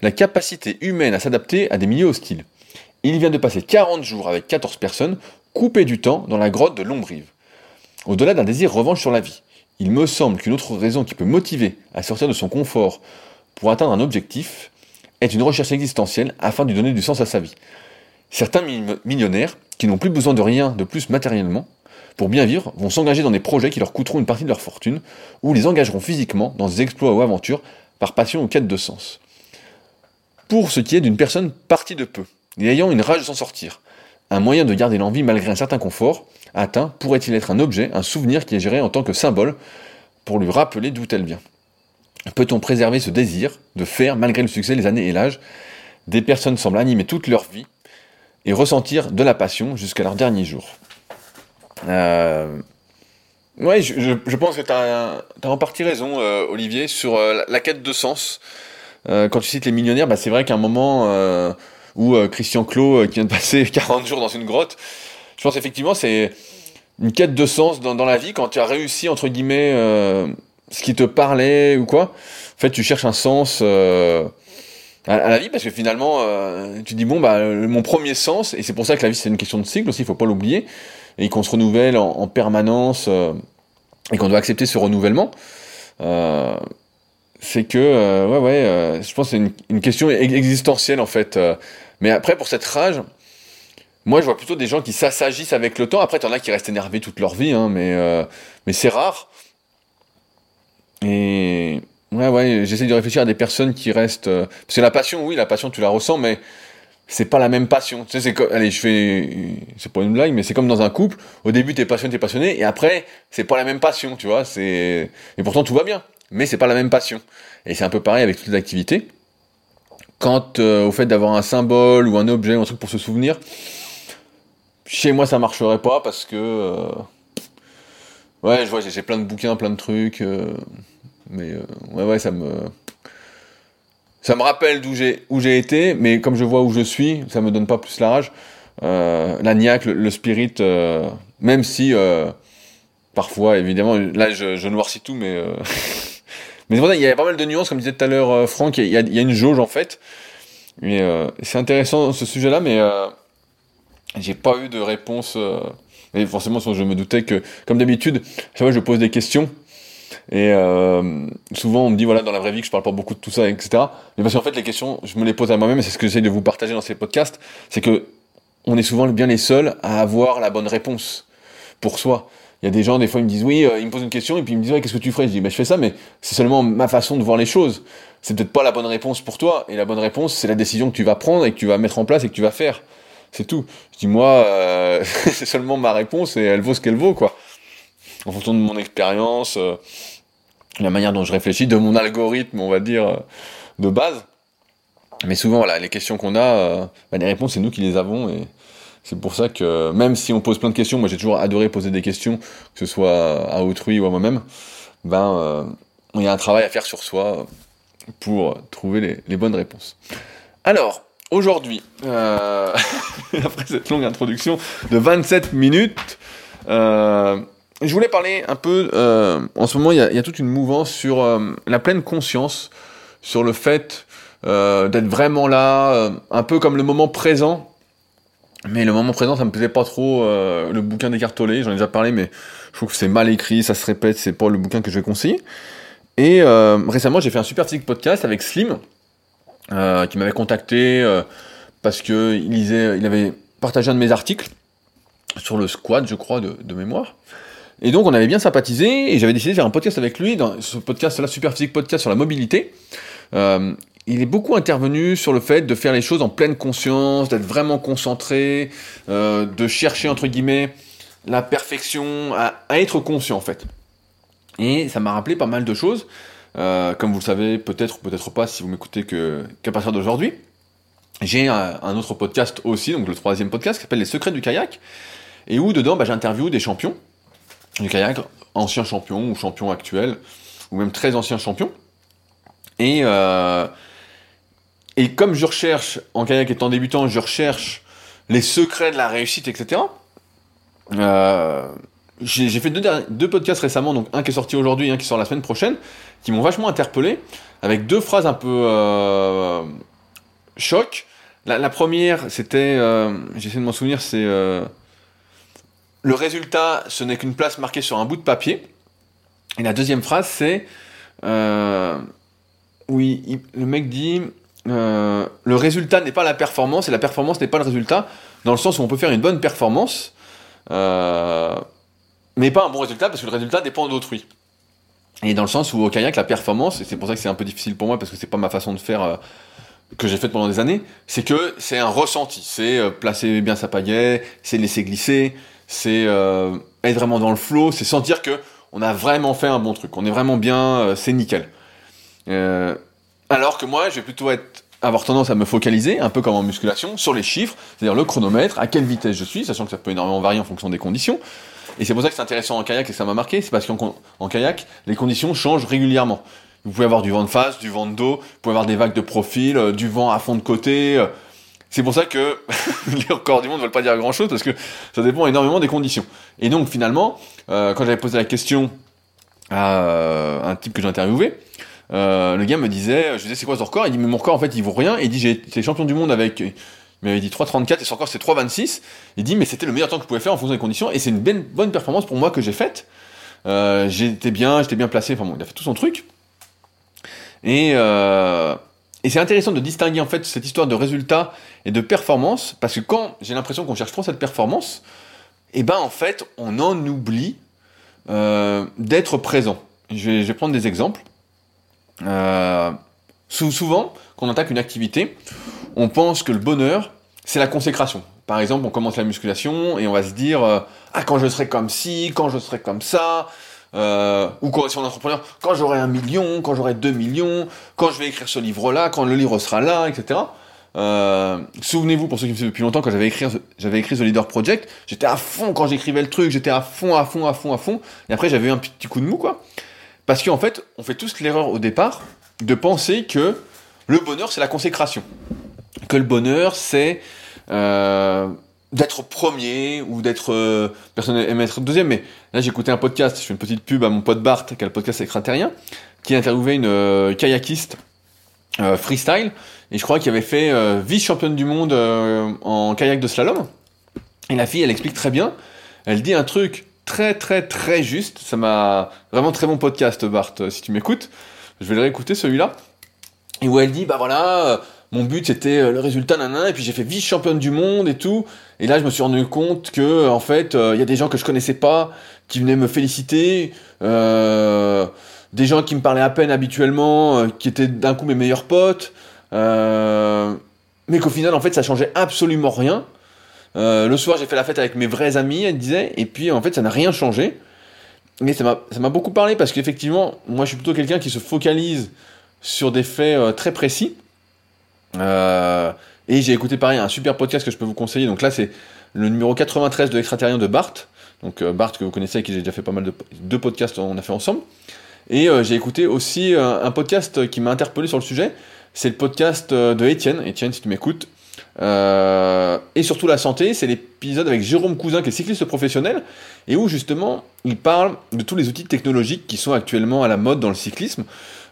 la capacité humaine à s'adapter à des milieux hostiles. Il vient de passer 40 jours avec 14 personnes, coupées du temps dans la grotte de Lombrive. Au-delà d'un désir revanche sur la vie, il me semble qu'une autre raison qui peut motiver à sortir de son confort pour atteindre un objectif est une recherche existentielle afin de donner du sens à sa vie. Certains millionnaires, qui n'ont plus besoin de rien de plus matériellement, pour bien vivre, vont s'engager dans des projets qui leur coûteront une partie de leur fortune, ou les engageront physiquement dans des exploits ou aventures, par passion ou quête de sens. Pour ce qui est d'une personne partie de peu, et ayant une rage de s'en sortir, un moyen de garder l'envie malgré un certain confort, atteint pourrait-il être un objet, un souvenir qui est géré en tant que symbole, pour lui rappeler d'où elle vient? Peut-on préserver ce désir de faire, malgré le succès, les années et l'âge? Des personnes semblent animer toute leur vie et ressentir de la passion jusqu'à leur dernier jour. Euh... Ouais, je, pense que tu as, en partie raison, euh, Olivier, sur euh, la, quête de sens. Quand tu cites les millionnaires, bah, c'est vrai qu'à un moment, ou Christian Clot qui vient de passer 40 jours dans une grotte. Je pense effectivement c'est une quête de sens dans, la vie quand tu as réussi entre guillemets ce qui te parlait ou quoi. En fait, tu cherches un sens à, la vie parce que finalement euh, tu dis bon bah mon premier sens et c'est pour ça que la vie c'est une question de cycle aussi il faut pas l'oublier et qu'on se renouvelle en, permanence euh, et qu'on doit accepter ce renouvellement euh, c'est que ouais ouais je pense que c'est une, question existentielle en fait mais après pour cette rage moi je vois plutôt des gens qui s'assagissent avec le temps après t'en as qui restent énervés toute leur vie hein, mais mais c'est rare et Ouais, ouais, j'essaie de réfléchir à des personnes qui restent. Euh... Parce que la passion, oui, la passion, tu la ressens, mais c'est pas la même passion. Tu sais, c'est comme. Allez, je fais. C'est pas une blague, mais c'est comme dans un couple. Au début, t'es passionné, t'es passionné, et après, c'est pas la même passion, tu vois. Et pourtant, tout va bien, mais c'est pas la même passion. Et c'est un peu pareil avec toutes les activités. Quant euh, au fait d'avoir un symbole ou un objet ou un truc pour se souvenir, chez moi, ça marcherait pas parce que. Euh... Ouais, je vois, j'ai plein de bouquins, plein de trucs. Euh, mais euh, ouais, ouais, ça me. Ça me rappelle d'où j'ai où j'ai été, mais comme je vois où je suis, ça me donne pas plus la rage. La niaque, le, spirit, même si parfois, évidemment, là je, je noircis tout, mais mais c'est il y a pas mal de nuances, comme disait tout à l'heure Franck, il y a une jauge en fait. Mais c'est intéressant ce sujet-là, mais j'ai pas eu de réponse. et forcément, je me doutais que, comme d'habitude, chaque fois je pose des questions et euh, souvent, on me dit, voilà, dans la vraie vie, que je parle pas beaucoup de tout ça, etc. Mais parce qu'en fait, les questions, je me les pose à moi-même, et c'est ce que j'essaie de vous partager dans ces podcasts, c'est que on est souvent bien les seuls à avoir la bonne réponse pour soi. Il y a des gens, des fois, ils me disent, oui, euh, ils me posent une question, et puis ils me disent, ouais, qu'est-ce que tu ferais? Je dis, bah, je fais ça, mais c'est seulement ma façon de voir les choses. C'est peut-être pas la bonne réponse pour toi, et la bonne réponse, c'est la décision que tu vas prendre et que tu vas mettre en place et que tu vas faire. C'est tout. Je dis, moi, euh, c'est seulement ma réponse, et elle vaut ce qu'elle vaut, quoi. En fonction de mon expérience, euh, la manière dont je réfléchis, de mon algorithme, on va dire, euh, de base. Mais souvent, les questions qu'on a, euh, bah, les réponses, c'est nous qui les avons. Et c'est pour ça que, même si on pose plein de questions, moi j'ai toujours adoré poser des questions, que ce soit à autrui ou à moi-même, ben, il y a un travail à faire sur soi pour trouver les, bonnes réponses. Alors, aujourd'hui, après cette longue introduction de 27 minutes, je voulais parler un peu, euh, en ce moment, il y, a, toute une mouvance sur euh, la pleine conscience, sur le fait euh, d'être vraiment là, un peu comme le moment présent. Mais le moment présent, ça me plaisait pas trop le bouquin d'Écartolé, j'en ai déjà parlé, mais je trouve que c'est mal écrit, ça se répète, c'est pas le bouquin que je vais conseiller. Et récemment, j'ai fait un super petit podcast avec Slim, qui m'avait contacté parce que il, lisait, il avait partagé un de mes articles sur le squat, je crois, de, mémoire. Et donc on avait bien sympathisé, et j'avais décidé de faire un podcast avec lui, dans ce podcast-là, Super Physique Podcast sur la mobilité. Euh, il est beaucoup intervenu sur le fait de faire les choses en pleine conscience, d'être vraiment concentré, euh, de chercher entre guillemets la perfection, à, être conscient en fait. Et ça m'a rappelé pas mal de choses, euh, comme vous le savez peut-être ou peut-être pas si vous m'écoutez que qu'à partir d'aujourd'hui. J'ai un, autre podcast aussi, donc le troisième podcast qui s'appelle Les Secrets du kayak, et où dedans bah, j'interviewe des champions du kayak, ancien champion ou champion actuel, ou même très ancien champion. Et, euh, et comme je recherche, en kayak étant débutant, je recherche les secrets de la réussite, etc. j'ai fait deux, deux, podcasts récemment, donc un qui est sorti aujourd'hui et un qui sort la semaine prochaine, qui m'ont vachement interpellé, avec deux phrases un peu euh, choc. La, première, c'était, euh, j'essaie de m'en souvenir, c'est euh, le résultat, ce n'est qu'une place marquée sur un bout de papier. Et la deuxième phrase, c'est euh, oui, le mec dit le résultat n'est pas la performance et la performance n'est pas le résultat, dans le sens où on peut faire une bonne performance, euh, mais pas un bon résultat parce que le résultat dépend d'autrui. Et dans le sens où au kayak, la performance, et c'est pour ça que c'est un peu difficile pour moi parce que c'est pas ma façon de faire euh, que j'ai faite pendant des années, c'est que c'est un ressenti, c'est euh, placer bien sa pagaie, c'est laisser glisser, c'est euh, être vraiment dans le flow, c'est sentir que on a vraiment fait un bon truc, on est vraiment bien, c'est nickel. Alors que moi, je vais plutôt être avoir tendance à me focaliser, un peu comme en musculation, sur les chiffres, c'est-à-dire le chronomètre, à quelle vitesse je suis, sachant que ça peut énormément varier en fonction des conditions. Et c'est pour ça que c'est intéressant en kayak et ça m'a marqué, c'est parce qu'en kayak, les conditions changent régulièrement. Vous pouvez avoir du vent de face, du vent de dos, vous pouvez avoir des vagues de profil, du vent à fond de côté, C'est pour ça que les records du monde ne veulent pas dire grand chose parce que ça dépend énormément des conditions. Et donc finalement, euh, quand j'avais posé la question à euh, un type que j'ai interviewé, euh, le gars me disait, je disais c'est quoi ce record? Il dit mais mon record en fait il vaut rien. Il dit j'ai été champion du monde avec, il m'avait dit 3,34 et record c'est 3,26. Il dit mais c'était le meilleur temps que je pouvais faire en fonction des conditions et c'est une bonne, bonne performance pour moi que j'ai faite. Euh, j'étais bien, j'étais bien placé. Enfin bon, il a fait tout son truc. Et euh, et c'est intéressant de distinguer en fait cette histoire de résultat et de performance, parce que quand j'ai l'impression qu'on cherche trop cette performance, et eh ben en fait on en oublie euh, d'être présent. Je vais, je vais, prendre des exemples. Souvent, quand on attaque une activité, on pense que le bonheur, c'est la consécration. Par exemple, on commence la musculation et on va se dire euh, ah quand je serai comme ci, quand je serai comme ça, euh, ou quand si on est entrepreneur, quand j'aurai un million, quand j'aurai deux millions, quand je vais écrire ce livre-là, quand le livre sera là, etc. Euh, Souvenez-vous, pour ceux qui me suivent depuis longtemps, quand j'avais écrit, j'avais écrit The Leader Project, j'étais à fond quand j'écrivais le truc, j'étais à fond, à fond, à fond, à fond, et après j'avais eu un petit coup de mou, quoi. Parce qu'en fait, on fait tous l'erreur au départ de penser que le bonheur, c'est la consécration. Que le bonheur, c'est euh, d'être premier ou d'être euh, personne aime être deuxième. Mais là écouté un podcast je fais une petite pub à mon pote Bart qui a le podcast extraterrien qui a interviewé une euh, kayakiste euh, freestyle et je crois qu'il avait fait euh, vice championne du monde euh, en kayak de slalom. Et la fille elle explique très bien. Elle dit un truc très très très juste. Ça m'a vraiment très bon podcast Bart si tu m'écoutes. Je vais le réécouter celui-là. Et où elle dit bah voilà mon but c'était euh, le résultat nanana et puis j'ai fait vice championne du monde et tout. Et là je me suis rendu compte que en fait il euh, y a des gens que je connaissais pas qui venaient me féliciter euh, des gens qui me parlaient à peine habituellement euh, qui étaient d'un coup mes meilleurs potes euh, mais qu'au final en fait ça changeait absolument rien. Le soir j'ai fait la fête avec mes vrais amis elle disait et puis en fait ça n'a rien changé. Mais ça m'a beaucoup parlé parce qu'effectivement moi je suis plutôt quelqu'un qui se focalise sur des faits très précis euh, et j'ai écouté pareil un super podcast que je peux vous conseiller. Donc là, c'est le numéro 93 de l'extraterrien de Bart. Donc euh, Bart que vous connaissez, avec qui j'ai déjà fait pas mal de podcasts, on a fait ensemble. Et euh, j'ai écouté aussi euh, un podcast qui m'a interpellé sur le sujet. C'est le podcast de Étienne. Étienne, si tu m'écoutes. Et surtout la santé, c'est l'épisode avec Jérôme Cousin, qui est cycliste professionnel, et où justement il parle de tous les outils technologiques qui sont actuellement à la mode dans le cyclisme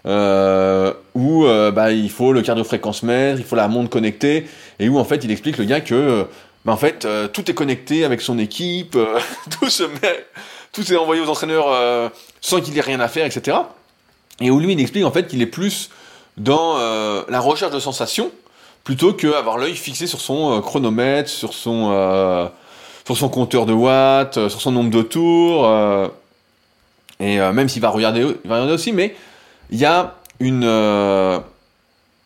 euh, où euh, bah, il faut le cardiofréquence-mètre, il faut la montre connectée, et où en fait il explique le gars que euh, bah, en fait tout est connecté avec son équipe, tout se met, tout est envoyé aux entraîneurs sans qu'il ait rien à faire, etc. Et où lui il explique en fait qu'il est plus dans la recherche de sensations plutôt qu'avoir l'œil fixé sur son chronomètre, sur son sur son compteur de watts, sur son nombre de tours. et même s'il va regarder aussi, mais il y a une, euh,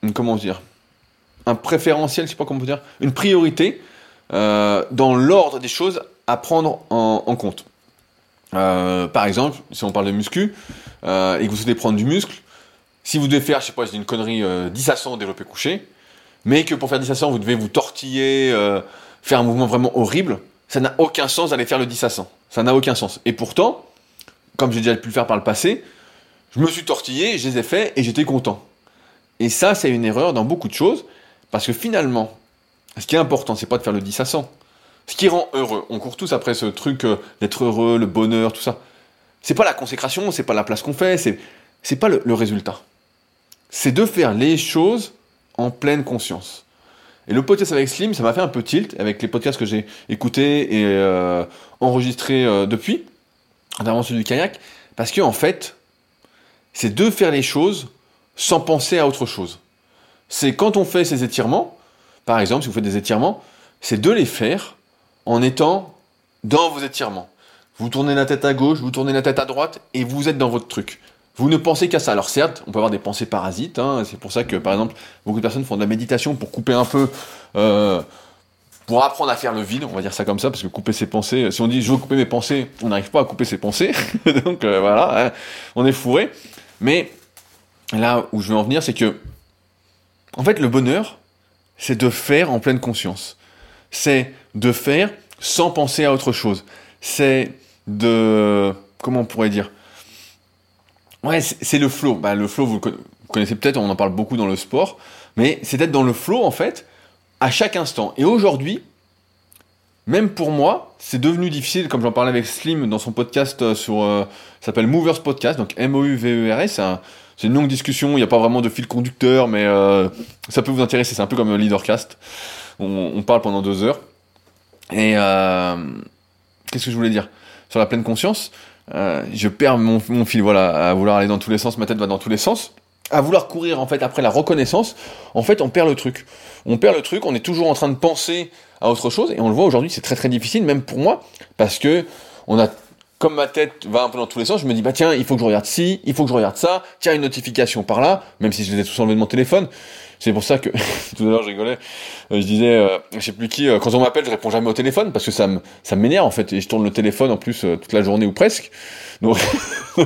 une, comment dire, un préférentiel, je sais pas comment dire, une priorité euh, dans l'ordre des choses à prendre en, compte. Euh, par exemple, si on parle de muscu euh, et que vous souhaitez prendre du muscle, si vous devez faire, je sais pas, c'est une connerie, 10 à 100 développé couché, mais que pour faire 10 à 100, vous devez vous tortiller, faire un mouvement vraiment horrible, ça n'a aucun sens d'aller faire le 10 à 100. Ça n'a aucun sens. Et pourtant, comme j'ai déjà pu le faire par le passé, je me suis tortillé, je les ai faits et j'étais content. Et ça, c'est une erreur dans beaucoup de choses, parce que finalement, ce qui est important, c'est pas de faire le 10 à 100. Ce qui rend heureux, on court tous après ce truc euh, d'être heureux, le bonheur, tout ça. C'est pas la consécration, c'est pas la place qu'on fait, c'est, c'est pas le, résultat. C'est de faire les choses en pleine conscience. Et le podcast avec Slim, ça m'a fait un peu tilt avec les podcasts que j'ai écoutés et euh, enregistrés euh, depuis, notamment celui du kayak, parce que en fait, c'est de faire les choses sans penser à autre chose. C'est quand on fait ces étirements, par exemple, si vous faites des étirements, c'est de les faire en étant dans vos étirements. Vous tournez la tête à gauche, vous tournez la tête à droite, et vous êtes dans votre truc. Vous ne pensez qu'à ça. Alors certes, on peut avoir des pensées parasites, hein, c'est pour ça que, par exemple, beaucoup de personnes font de la méditation pour couper un peu, euh, pour apprendre à faire le vide, on va dire ça comme ça, parce que couper ses pensées, si on dit je veux couper mes pensées, on n'arrive pas à couper ses pensées, donc euh, voilà, hein, on est fourré. Mais là où je veux en venir, c'est que, en fait, le bonheur, c'est de faire en pleine conscience. C'est de faire sans penser à autre chose. C'est de, comment on pourrait dire? Ouais, c'est le flow. Bah, le flow, vous, le connaissez peut-être, on en parle beaucoup dans le sport, mais c'est d'être dans le flow, en fait, à chaque instant. Et aujourd'hui, même pour moi, c'est devenu difficile, comme j'en parlais avec Slim dans son podcast euh, sur, euh, s'appelle Movers Podcast, donc M-O-U-V-E-R-S, c'est une longue discussion, il n'y a pas vraiment de fil conducteur, mais euh, ça peut vous intéresser, c'est un peu comme leadercast, on, on parle pendant deux heures. Et qu'est-ce que je voulais dire? Sur la pleine conscience, je perds mon, mon fil, voilà, à vouloir aller dans tous les sens, ma tête va dans tous les sens à vouloir courir en fait après la reconnaissance, en fait on perd le truc. On perd le truc, on est toujours en train de penser à autre chose et on le voit aujourd'hui, c'est très très difficile même pour moi parce que on a comme ma tête va un peu dans tous les sens, je me dis bah tiens, il faut que je regarde ci, il faut que je regarde ça, tiens une notification par là, même si je les ai tous enlevés de mon téléphone. C'est pour ça que tout à l'heure je rigolais, euh, je disais euh, je sais plus qui euh, quand on m'appelle, je réponds jamais au téléphone parce que ça me ça m'énerve en fait et je tourne le téléphone en plus toute la journée ou presque. Donc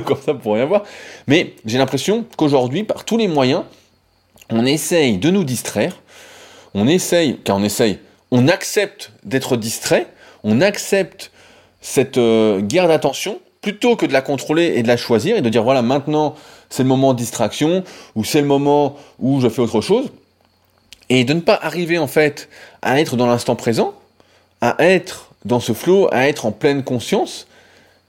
comme ça pour rien voir. Mais j'ai l'impression qu'aujourd'hui par tous les moyens, on essaye de nous distraire, on essaye, car on essaye, on accepte d'être distrait, on accepte cette euh, guerre d'attention plutôt que de la contrôler et de la choisir et de dire voilà maintenant c'est le moment de distraction ou c'est le moment où je fais autre chose et de ne pas arriver en fait à être dans l'instant présent, à être dans ce flow, à être en pleine conscience,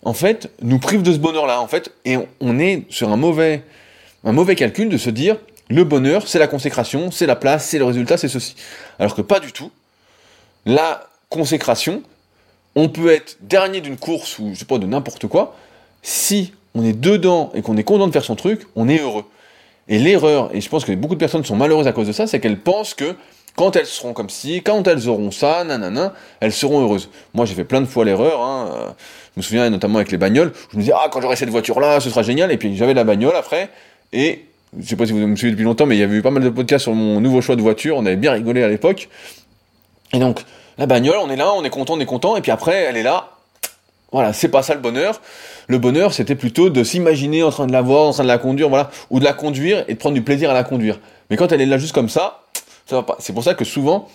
en fait, nous prive de ce bonheur-là, en fait, et on est sur un mauvais, un mauvais calcul de se dire le bonheur, c'est la consécration, c'est la place, c'est le résultat, c'est ceci. Alors que pas du tout. La consécration, on peut être dernier d'une course ou je sais pas de n'importe quoi, si on est dedans et qu'on est content de faire son truc, on est heureux. Et l'erreur, et je pense que beaucoup de personnes sont malheureuses à cause de ça, c'est qu'elles pensent que quand elles seront comme ci, quand elles auront ça, nanana, elles seront heureuses. Moi, j'ai fait plein de fois l'erreur. Hein. Je me souviens notamment avec les bagnoles. Je me disais ah quand j'aurai cette voiture là, ce sera génial. Et puis j'avais la bagnole après. Et je sais pas si vous me suivez depuis longtemps, mais il y avait eu pas mal de podcasts sur mon nouveau choix de voiture. On avait bien rigolé à l'époque. Et donc la bagnole, on est là, on est content, on est content. Et puis après, elle est là. Voilà, c'est pas ça le bonheur. Le bonheur, c'était plutôt de s'imaginer en train de la voir, en train de la conduire, voilà, ou de la conduire et de prendre du plaisir à la conduire. Mais quand elle est là juste comme ça, ça va pas. C'est pour ça que souvent,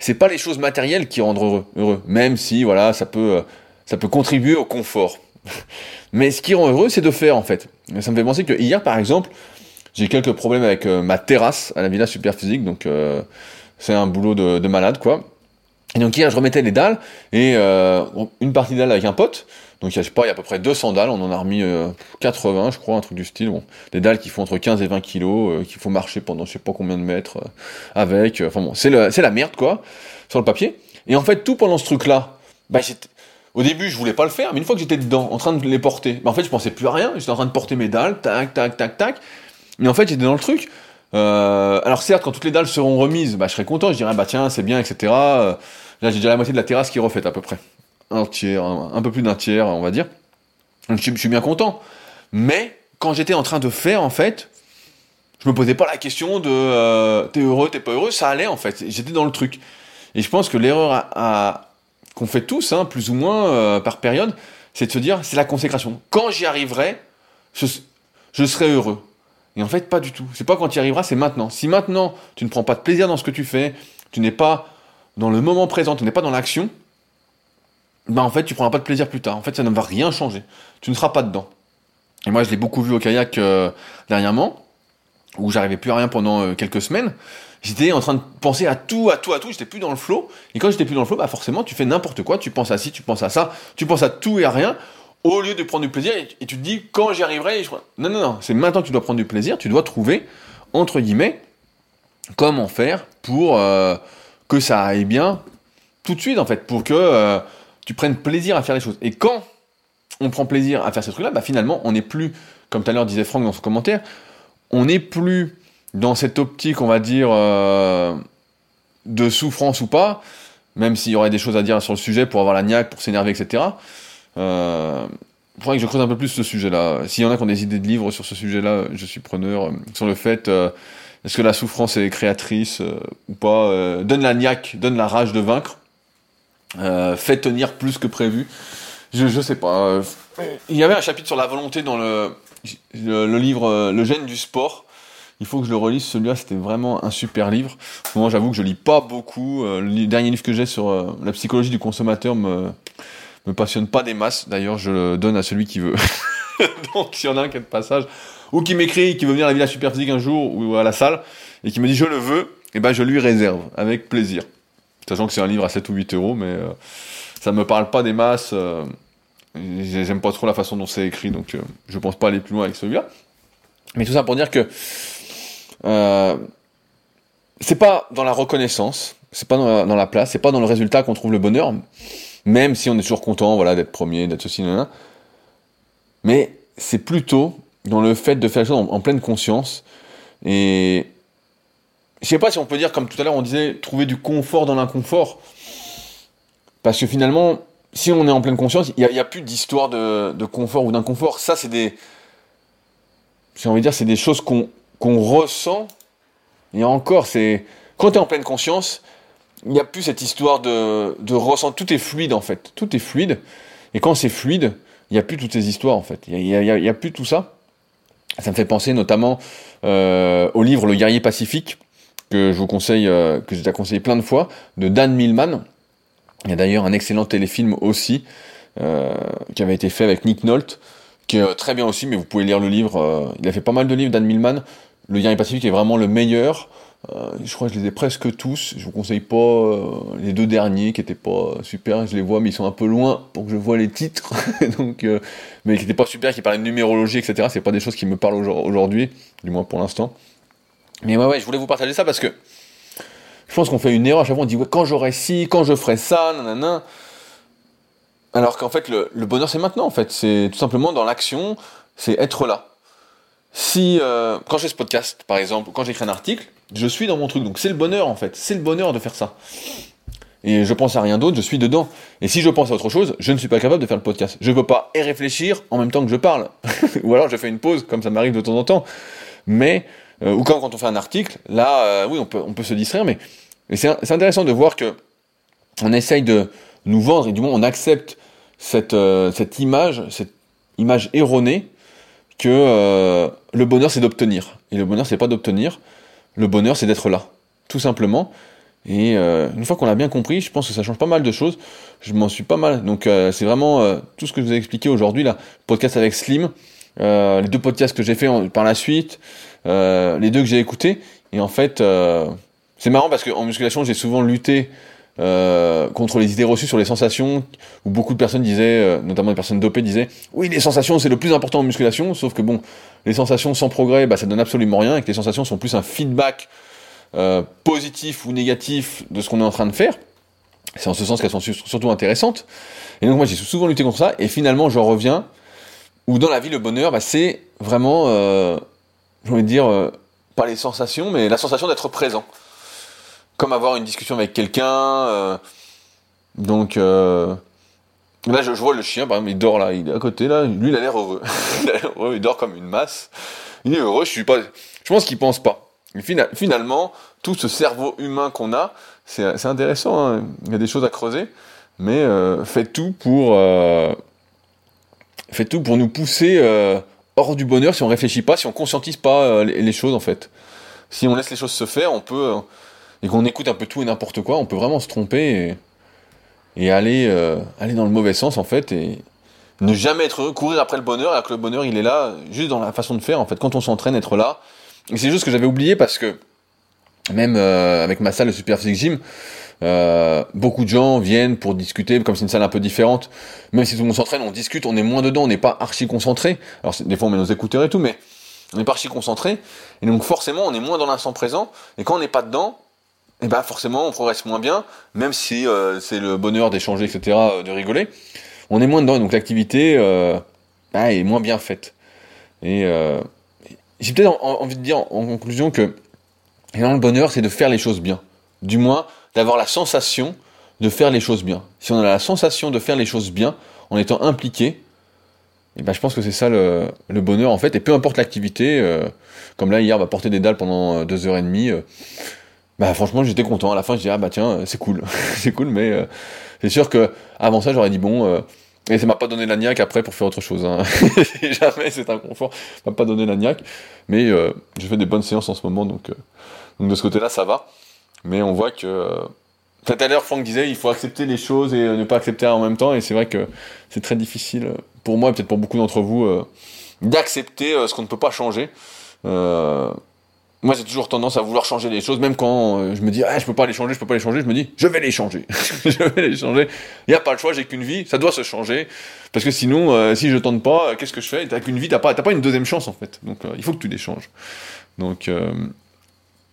c'est pas les choses matérielles qui rendent heureux, heureux. Même si, voilà, ça peut, ça peut contribuer au confort. Mais ce qui rend heureux, c'est de faire, en fait. Ça me fait penser que hier, par exemple, j'ai quelques problèmes avec euh, ma terrasse à la Villa Superphysique, donc euh, c'est un boulot de malade, quoi. Et donc hier, je remettais les dalles, et euh, une partie dalles avec un pote, donc je sais pas, il y a à peu près 200 dalles, on en a remis 80, euh, je crois, un truc du style. Bon, des dalles qui font entre 15 et 20 kilos, euh, qu'il faut marcher pendant je sais pas combien de mètres avec. Enfin bon, c'est la merde, quoi, sur le papier. Et en fait, tout pendant ce truc-là, bah, au début, je voulais pas le faire, mais une fois que j'étais dedans, en train de les porter, bah, en fait, je pensais plus à rien, j'étais en train de porter mes dalles, tac, tac, tac, tac. Mais en fait, j'étais dans le truc. Euh, alors certes, quand toutes les dalles seront remises, bah, je serais content, je dirais, bah tiens, c'est bien, etc. Là, j'ai déjà la moitié de la terrasse qui est refaite à peu près. Un tiers, un, peu plus d'un tiers, on va dire. Donc, je, suis bien content. Mais quand j'étais en train de faire, en fait, je me posais pas la question de euh, t'es heureux, t'es pas heureux, ça allait en fait. J'étais dans le truc. Et je pense que l'erreur à, qu'on fait tous, hein, plus ou moins euh, par période, c'est de se dire c'est la consécration. Quand j'y arriverai, je, serai heureux. Et en fait, pas du tout. C'est pas quand tu y arriveras, c'est maintenant. Si maintenant tu ne prends pas de plaisir dans ce que tu fais, tu n'es pas dans le moment présent, tu n'es pas dans l'action, ben en fait, tu prendras pas de plaisir plus tard. En fait, ça ne va rien changer. Tu ne seras pas dedans. Et moi, je l'ai beaucoup vu au kayak euh, dernièrement, où j'arrivais plus à rien pendant euh, quelques semaines. J'étais en train de penser à tout, à tout, à tout. J'étais plus dans le flow. Et quand j'étais plus dans le flow, bah forcément, tu fais n'importe quoi. Tu penses à ci, tu penses à ça, tu penses à tout et à rien, au lieu de prendre du plaisir. Et, tu te dis quand j'y arriverai. Je... Non, non, non. C'est maintenant que tu dois prendre du plaisir. Tu dois trouver entre guillemets comment faire pour euh, que ça aille bien tout de suite en fait, pour que tu prennes plaisir à faire les choses. Et quand on prend plaisir à faire ce truc-là, bah finalement, on n'est plus, comme tout à l'heure disait Franck dans son commentaire, on n'est plus dans cette optique, on va dire, euh, de souffrance ou pas, même s'il y aurait des choses à dire sur le sujet pour avoir la niaque, pour s'énerver, etc. Euh, faudrait que je creuse un peu plus ce sujet-là. S'il y en a qui ont des idées de livres sur ce sujet-là, je suis preneur. Euh, sur le fait, est-ce que la souffrance est créatrice ou pas Donne la niaque, donne la rage de vaincre euh, fait tenir plus que prévu. Je, je sais pas. Il y avait un chapitre sur la volonté dans le, le, livre euh, Le gène du sport. Il faut que je le relise. Celui-là, c'était vraiment un super livre. Moi, j'avoue que je lis pas beaucoup. Euh, le dernier livre que j'ai sur euh, la psychologie du consommateur me, me passionne pas des masses. D'ailleurs, je le donne à celui qui veut. Donc, s'il y en a un qui est de passage, ou qui m'écrit, qui veut venir à la Villa Superphysique un jour, ou à la salle, et qui me dit je le veux, et eh ben je lui réserve, avec plaisir. sachant que c'est un livre à 7 ou 8 euros, mais euh, ça me parle pas des masses. Euh, j'aime pas trop la façon dont c'est écrit, donc euh, je pense pas aller plus loin avec celui-là. Mais tout ça pour dire que c'est pas dans la reconnaissance, c'est pas dans la, dans la place, c'est pas dans le résultat qu'on trouve le bonheur, même si on est toujours content, voilà, d'être premier, d'être ceci, mais c'est plutôt dans le fait de faire les choses en, pleine conscience. Et je sais pas si on peut dire, comme tout à l'heure, on disait, trouver du confort dans l'inconfort. Parce que finalement, si on est en pleine conscience, il n'y a, plus d'histoire de, confort ou d'inconfort. Ça, c'est des. J'ai envie de dire, c'est des choses qu'on ressent. Et encore, c'est. Quand tu es en pleine conscience, il n'y a plus cette histoire de, de ressent. Tout est fluide, en fait. Tout est fluide. Et quand c'est fluide, il n'y a plus toutes ces histoires, en fait. Il n'y a, a, plus tout ça. Ça me fait penser notamment euh, au livre Le guerrier pacifique, que je vous conseille, euh, que j'ai déjà conseillé plein de fois, de Dan Millman. Il y a d'ailleurs un excellent téléfilm aussi, euh, qui avait été fait avec Nick Nolte, qui est très bien aussi, mais vous pouvez lire le livre. il a fait pas mal de livres, Dan Millman. Le guerrier pacifique est vraiment le meilleur. Euh, je crois que je les ai presque tous. Je vous conseille pas euh, les deux derniers qui étaient pas super. Je les vois, mais ils sont un peu loin pour que je vois les titres. Donc, euh, mais qui étaient pas super, qui parlaient de numérologie, etc. C'est pas des choses qui me parlent aujourd'hui, du moins pour l'instant. Mais ouais, ouais, je voulais vous partager ça parce que je pense qu'on fait une erreur à chaque fois. On dit quand j'aurai ci, quand je ferai ça, nanana. Alors qu'en fait, le, le bonheur c'est maintenant. En fait, c'est tout simplement dans l'action, c'est être là. Si quand je fais ce podcast, par exemple, quand j'écris un article, je suis dans mon truc. Donc c'est le bonheur en fait. C'est le bonheur de faire ça. Et je pense à rien d'autre, je suis dedans. Et si je pense à autre chose, je ne suis pas capable de faire le podcast. Je ne peux pas et réfléchir en même temps que je parle. ou alors je fais une pause, comme ça m'arrive de temps en temps. Mais, euh, ou quand, quand on fait un article, là, euh, oui, on peut, se distraire, mais, mais c'est intéressant de voir que on essaye de nous vendre, et du moins on accepte cette, euh, cette image, cette image erronée, que le bonheur c'est d'obtenir. Et le bonheur c'est pas d'obtenir, le bonheur, c'est d'être là, tout simplement. Et euh, une fois qu'on l'a bien compris, je pense que ça change pas mal de choses. Je m'en suis pas mal. Donc euh, c'est vraiment euh, tout ce que je vous ai expliqué aujourd'hui là. Podcast avec Slim, les deux podcasts que j'ai fait par la suite, les deux que j'ai écoutés. Et en fait, c'est marrant parce qu'en musculation, j'ai souvent lutté contre les idées reçues sur les sensations, où beaucoup de personnes disaient, notamment des personnes dopées disaient, oui, les sensations c'est le plus important en musculation, sauf que bon, les sensations sans progrès, bah, ça donne absolument rien, et que les sensations sont plus un feedback euh, positif ou négatif de ce qu'on est en train de faire. C'est en ce sens qu'elles sont surtout intéressantes. Et donc moi j'ai souvent lutté contre ça, et finalement j'en reviens, où dans la vie le bonheur, bah, c'est vraiment, euh, j'ai envie de dire, euh, pas les sensations, mais la sensation d'être présent. Comme avoir une discussion avec quelqu'un, euh, donc Là, je, vois le chien, par exemple, il dort là, il est à côté là, lui, il a l'air heureux. il dort comme une masse. Il est heureux, je suis pas. Je pense qu'il pense pas. finalement, tout ce cerveau humain qu'on a, c'est intéressant. Hein. Il y a des choses à creuser, mais euh, faites tout pour euh, faites tout pour nous pousser euh, hors du bonheur si on réfléchit pas, si on conscientise pas euh, les, choses en fait. Si on laisse les choses se faire, on peut et qu'on écoute un peu tout et n'importe quoi, on peut vraiment se tromper. Et, aller, euh, aller dans le mauvais sens en fait et ne jamais être courir après le bonheur alors que le bonheur il est là juste dans la façon de faire en fait. Quand on s'entraîne être là. Et c'est juste que j'avais oublié parce que même euh, avec ma salle de Super Physique Gym euh, beaucoup de gens viennent pour discuter comme c'est une salle un peu différente. Même si tout le monde s'entraîne on discute on est moins dedans on n'est pas archi concentré. Alors des fois on met nos écouteurs et tout mais on n'est pas archi concentré. Et donc forcément on est moins dans l'instant présent. Et quand on n'est pas dedans et eh bah ben, forcément on progresse moins bien, même si euh, c'est le bonheur d'échanger, etc., euh, de rigoler, on est moins dedans, donc l'activité euh, bah, est moins bien faite. Et j'ai peut-être envie de dire en conclusion que le bonheur, c'est de faire les choses bien. Du moins, d'avoir la sensation de faire les choses bien. Si on a la sensation de faire les choses bien, en étant impliqué, et eh ben, je pense que c'est ça le, le, bonheur en fait. Et peu importe l'activité, comme là hier, on va porter des dalles pendant deux heures et demie bah franchement j'étais content. À la fin je dis ah bah tiens c'est cool, c'est cool, mais euh, c'est sûr que avant ça j'aurais dit bon euh, et ça m'a pas donné la niaque après pour faire autre chose. Hein. Jamais c'est un confort, m'a pas donné la niaque, mais euh, je fais des bonnes séances en ce moment donc donc de ce côté-là ça va. Mais on voit que tout à l'heure Franck disait il faut accepter les choses et ne pas accepter en même temps et c'est vrai que c'est très difficile pour moi et peut-être pour beaucoup d'entre vous d'accepter ce qu'on ne peut pas changer. Moi j'ai toujours tendance à vouloir changer les choses, même quand euh, je me dis ah je peux pas les changer, je peux pas les changer, je me dis je vais les changer, je vais les changer. Il y a pas le choix, j'ai qu'une vie, ça doit se changer parce que sinon euh, si je tente pas, qu'est-ce que je fais? T'as qu'une vie, t'as pas pas une deuxième chance en fait. Donc il faut que tu les changes. Donc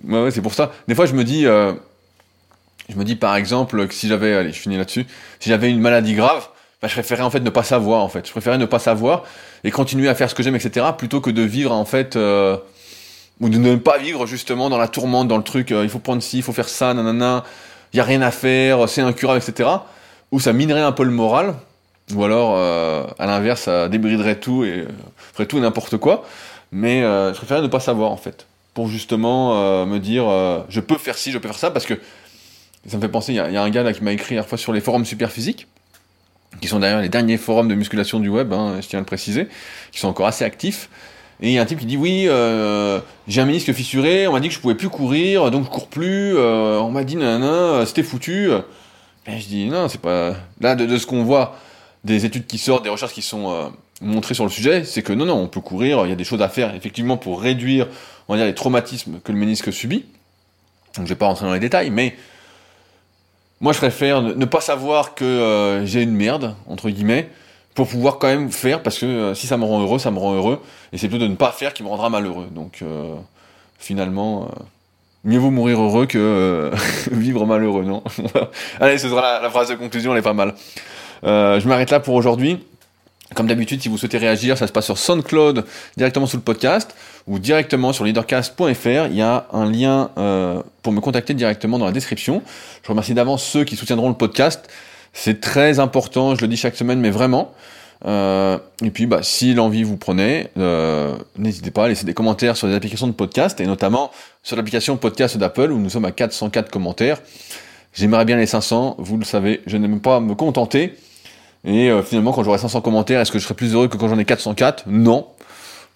ouais, c'est pour ça. Des fois je me dis je me dis par exemple que si j'avais allez je finis là-dessus, si j'avais une maladie grave bah, je préférais en fait ne pas savoir en fait. Je préférais ne pas savoir et continuer à faire ce que j'aime, etc. plutôt que de vivre en fait euh, ou de ne pas vivre justement dans la tourmente, dans le truc. Euh, il faut prendre ci, il faut faire ça, nanana. Il y a rien à faire, c'est incurable, etc. Où ça minerait un peu le moral. Ou alors, euh, à l'inverse, ça débriderait tout et ferait tout n'importe quoi. Mais je préférais ne pas savoir en fait, pour justement me dire, je peux faire ci, je peux faire ça, parce que ça me fait penser. Il y, a un gars qui m'a écrit la fois sur les forums super physiques qui sont d'ailleurs les derniers forums de musculation du web, hein, je tiens à le préciser, qui sont encore assez actifs. Et il y a un type qui dit oui, euh, j'ai un ménisque fissuré, on m'a dit que je pouvais plus courir, donc je cours plus. Euh, on m'a dit nanana, c'était foutu. Et je dis non, c'est pas. Là, de, ce qu'on voit, des études qui sortent, des recherches qui sont euh, montrées sur le sujet, c'est que non, non, on peut courir. Il y a des choses à faire effectivement pour réduire, on va dire, les traumatismes que le ménisque subit. Donc je vais pas rentrer dans les détails, mais moi, je préfère ne pas savoir que euh, j'ai une merde, entre guillemets, pour pouvoir quand même faire, parce que euh, si ça me rend heureux, ça me rend heureux, et c'est plutôt de ne pas faire qui me rendra malheureux. Donc, euh, finalement, mieux vaut mourir heureux que vivre malheureux, non? Allez, ce sera la, phrase de conclusion, elle est pas mal. je m'arrête là pour aujourd'hui. Comme d'habitude, si vous souhaitez réagir, ça se passe sur SoundCloud, directement sous le podcast, ou directement sur leadercast.fr. Il y a un lien euh, pour me contacter directement dans la description. Je remercie d'avance ceux qui soutiendront le podcast. C'est très important, je le dis chaque semaine, mais vraiment. Euh, et puis, bah, si l'envie vous prenez, euh, n'hésitez pas à laisser des commentaires sur les applications de podcast, et notamment sur l'application podcast d'Apple, où nous sommes à 404 commentaires. J'aimerais bien les 500, vous le savez, je n'aime pas me contenter. Et euh, finalement, quand j'aurai 500 commentaires, est-ce que je serai plus heureux que quand j'en ai 404 Non.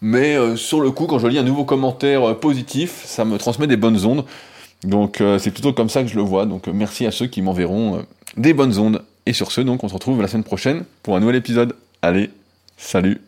Mais sur le coup, quand je lis un nouveau commentaire positif, ça me transmet des bonnes ondes. Donc c'est plutôt comme ça que je le vois. Donc merci à ceux qui m'enverront des bonnes ondes. Et sur ce, donc on se retrouve la semaine prochaine pour un nouvel épisode. Allez, salut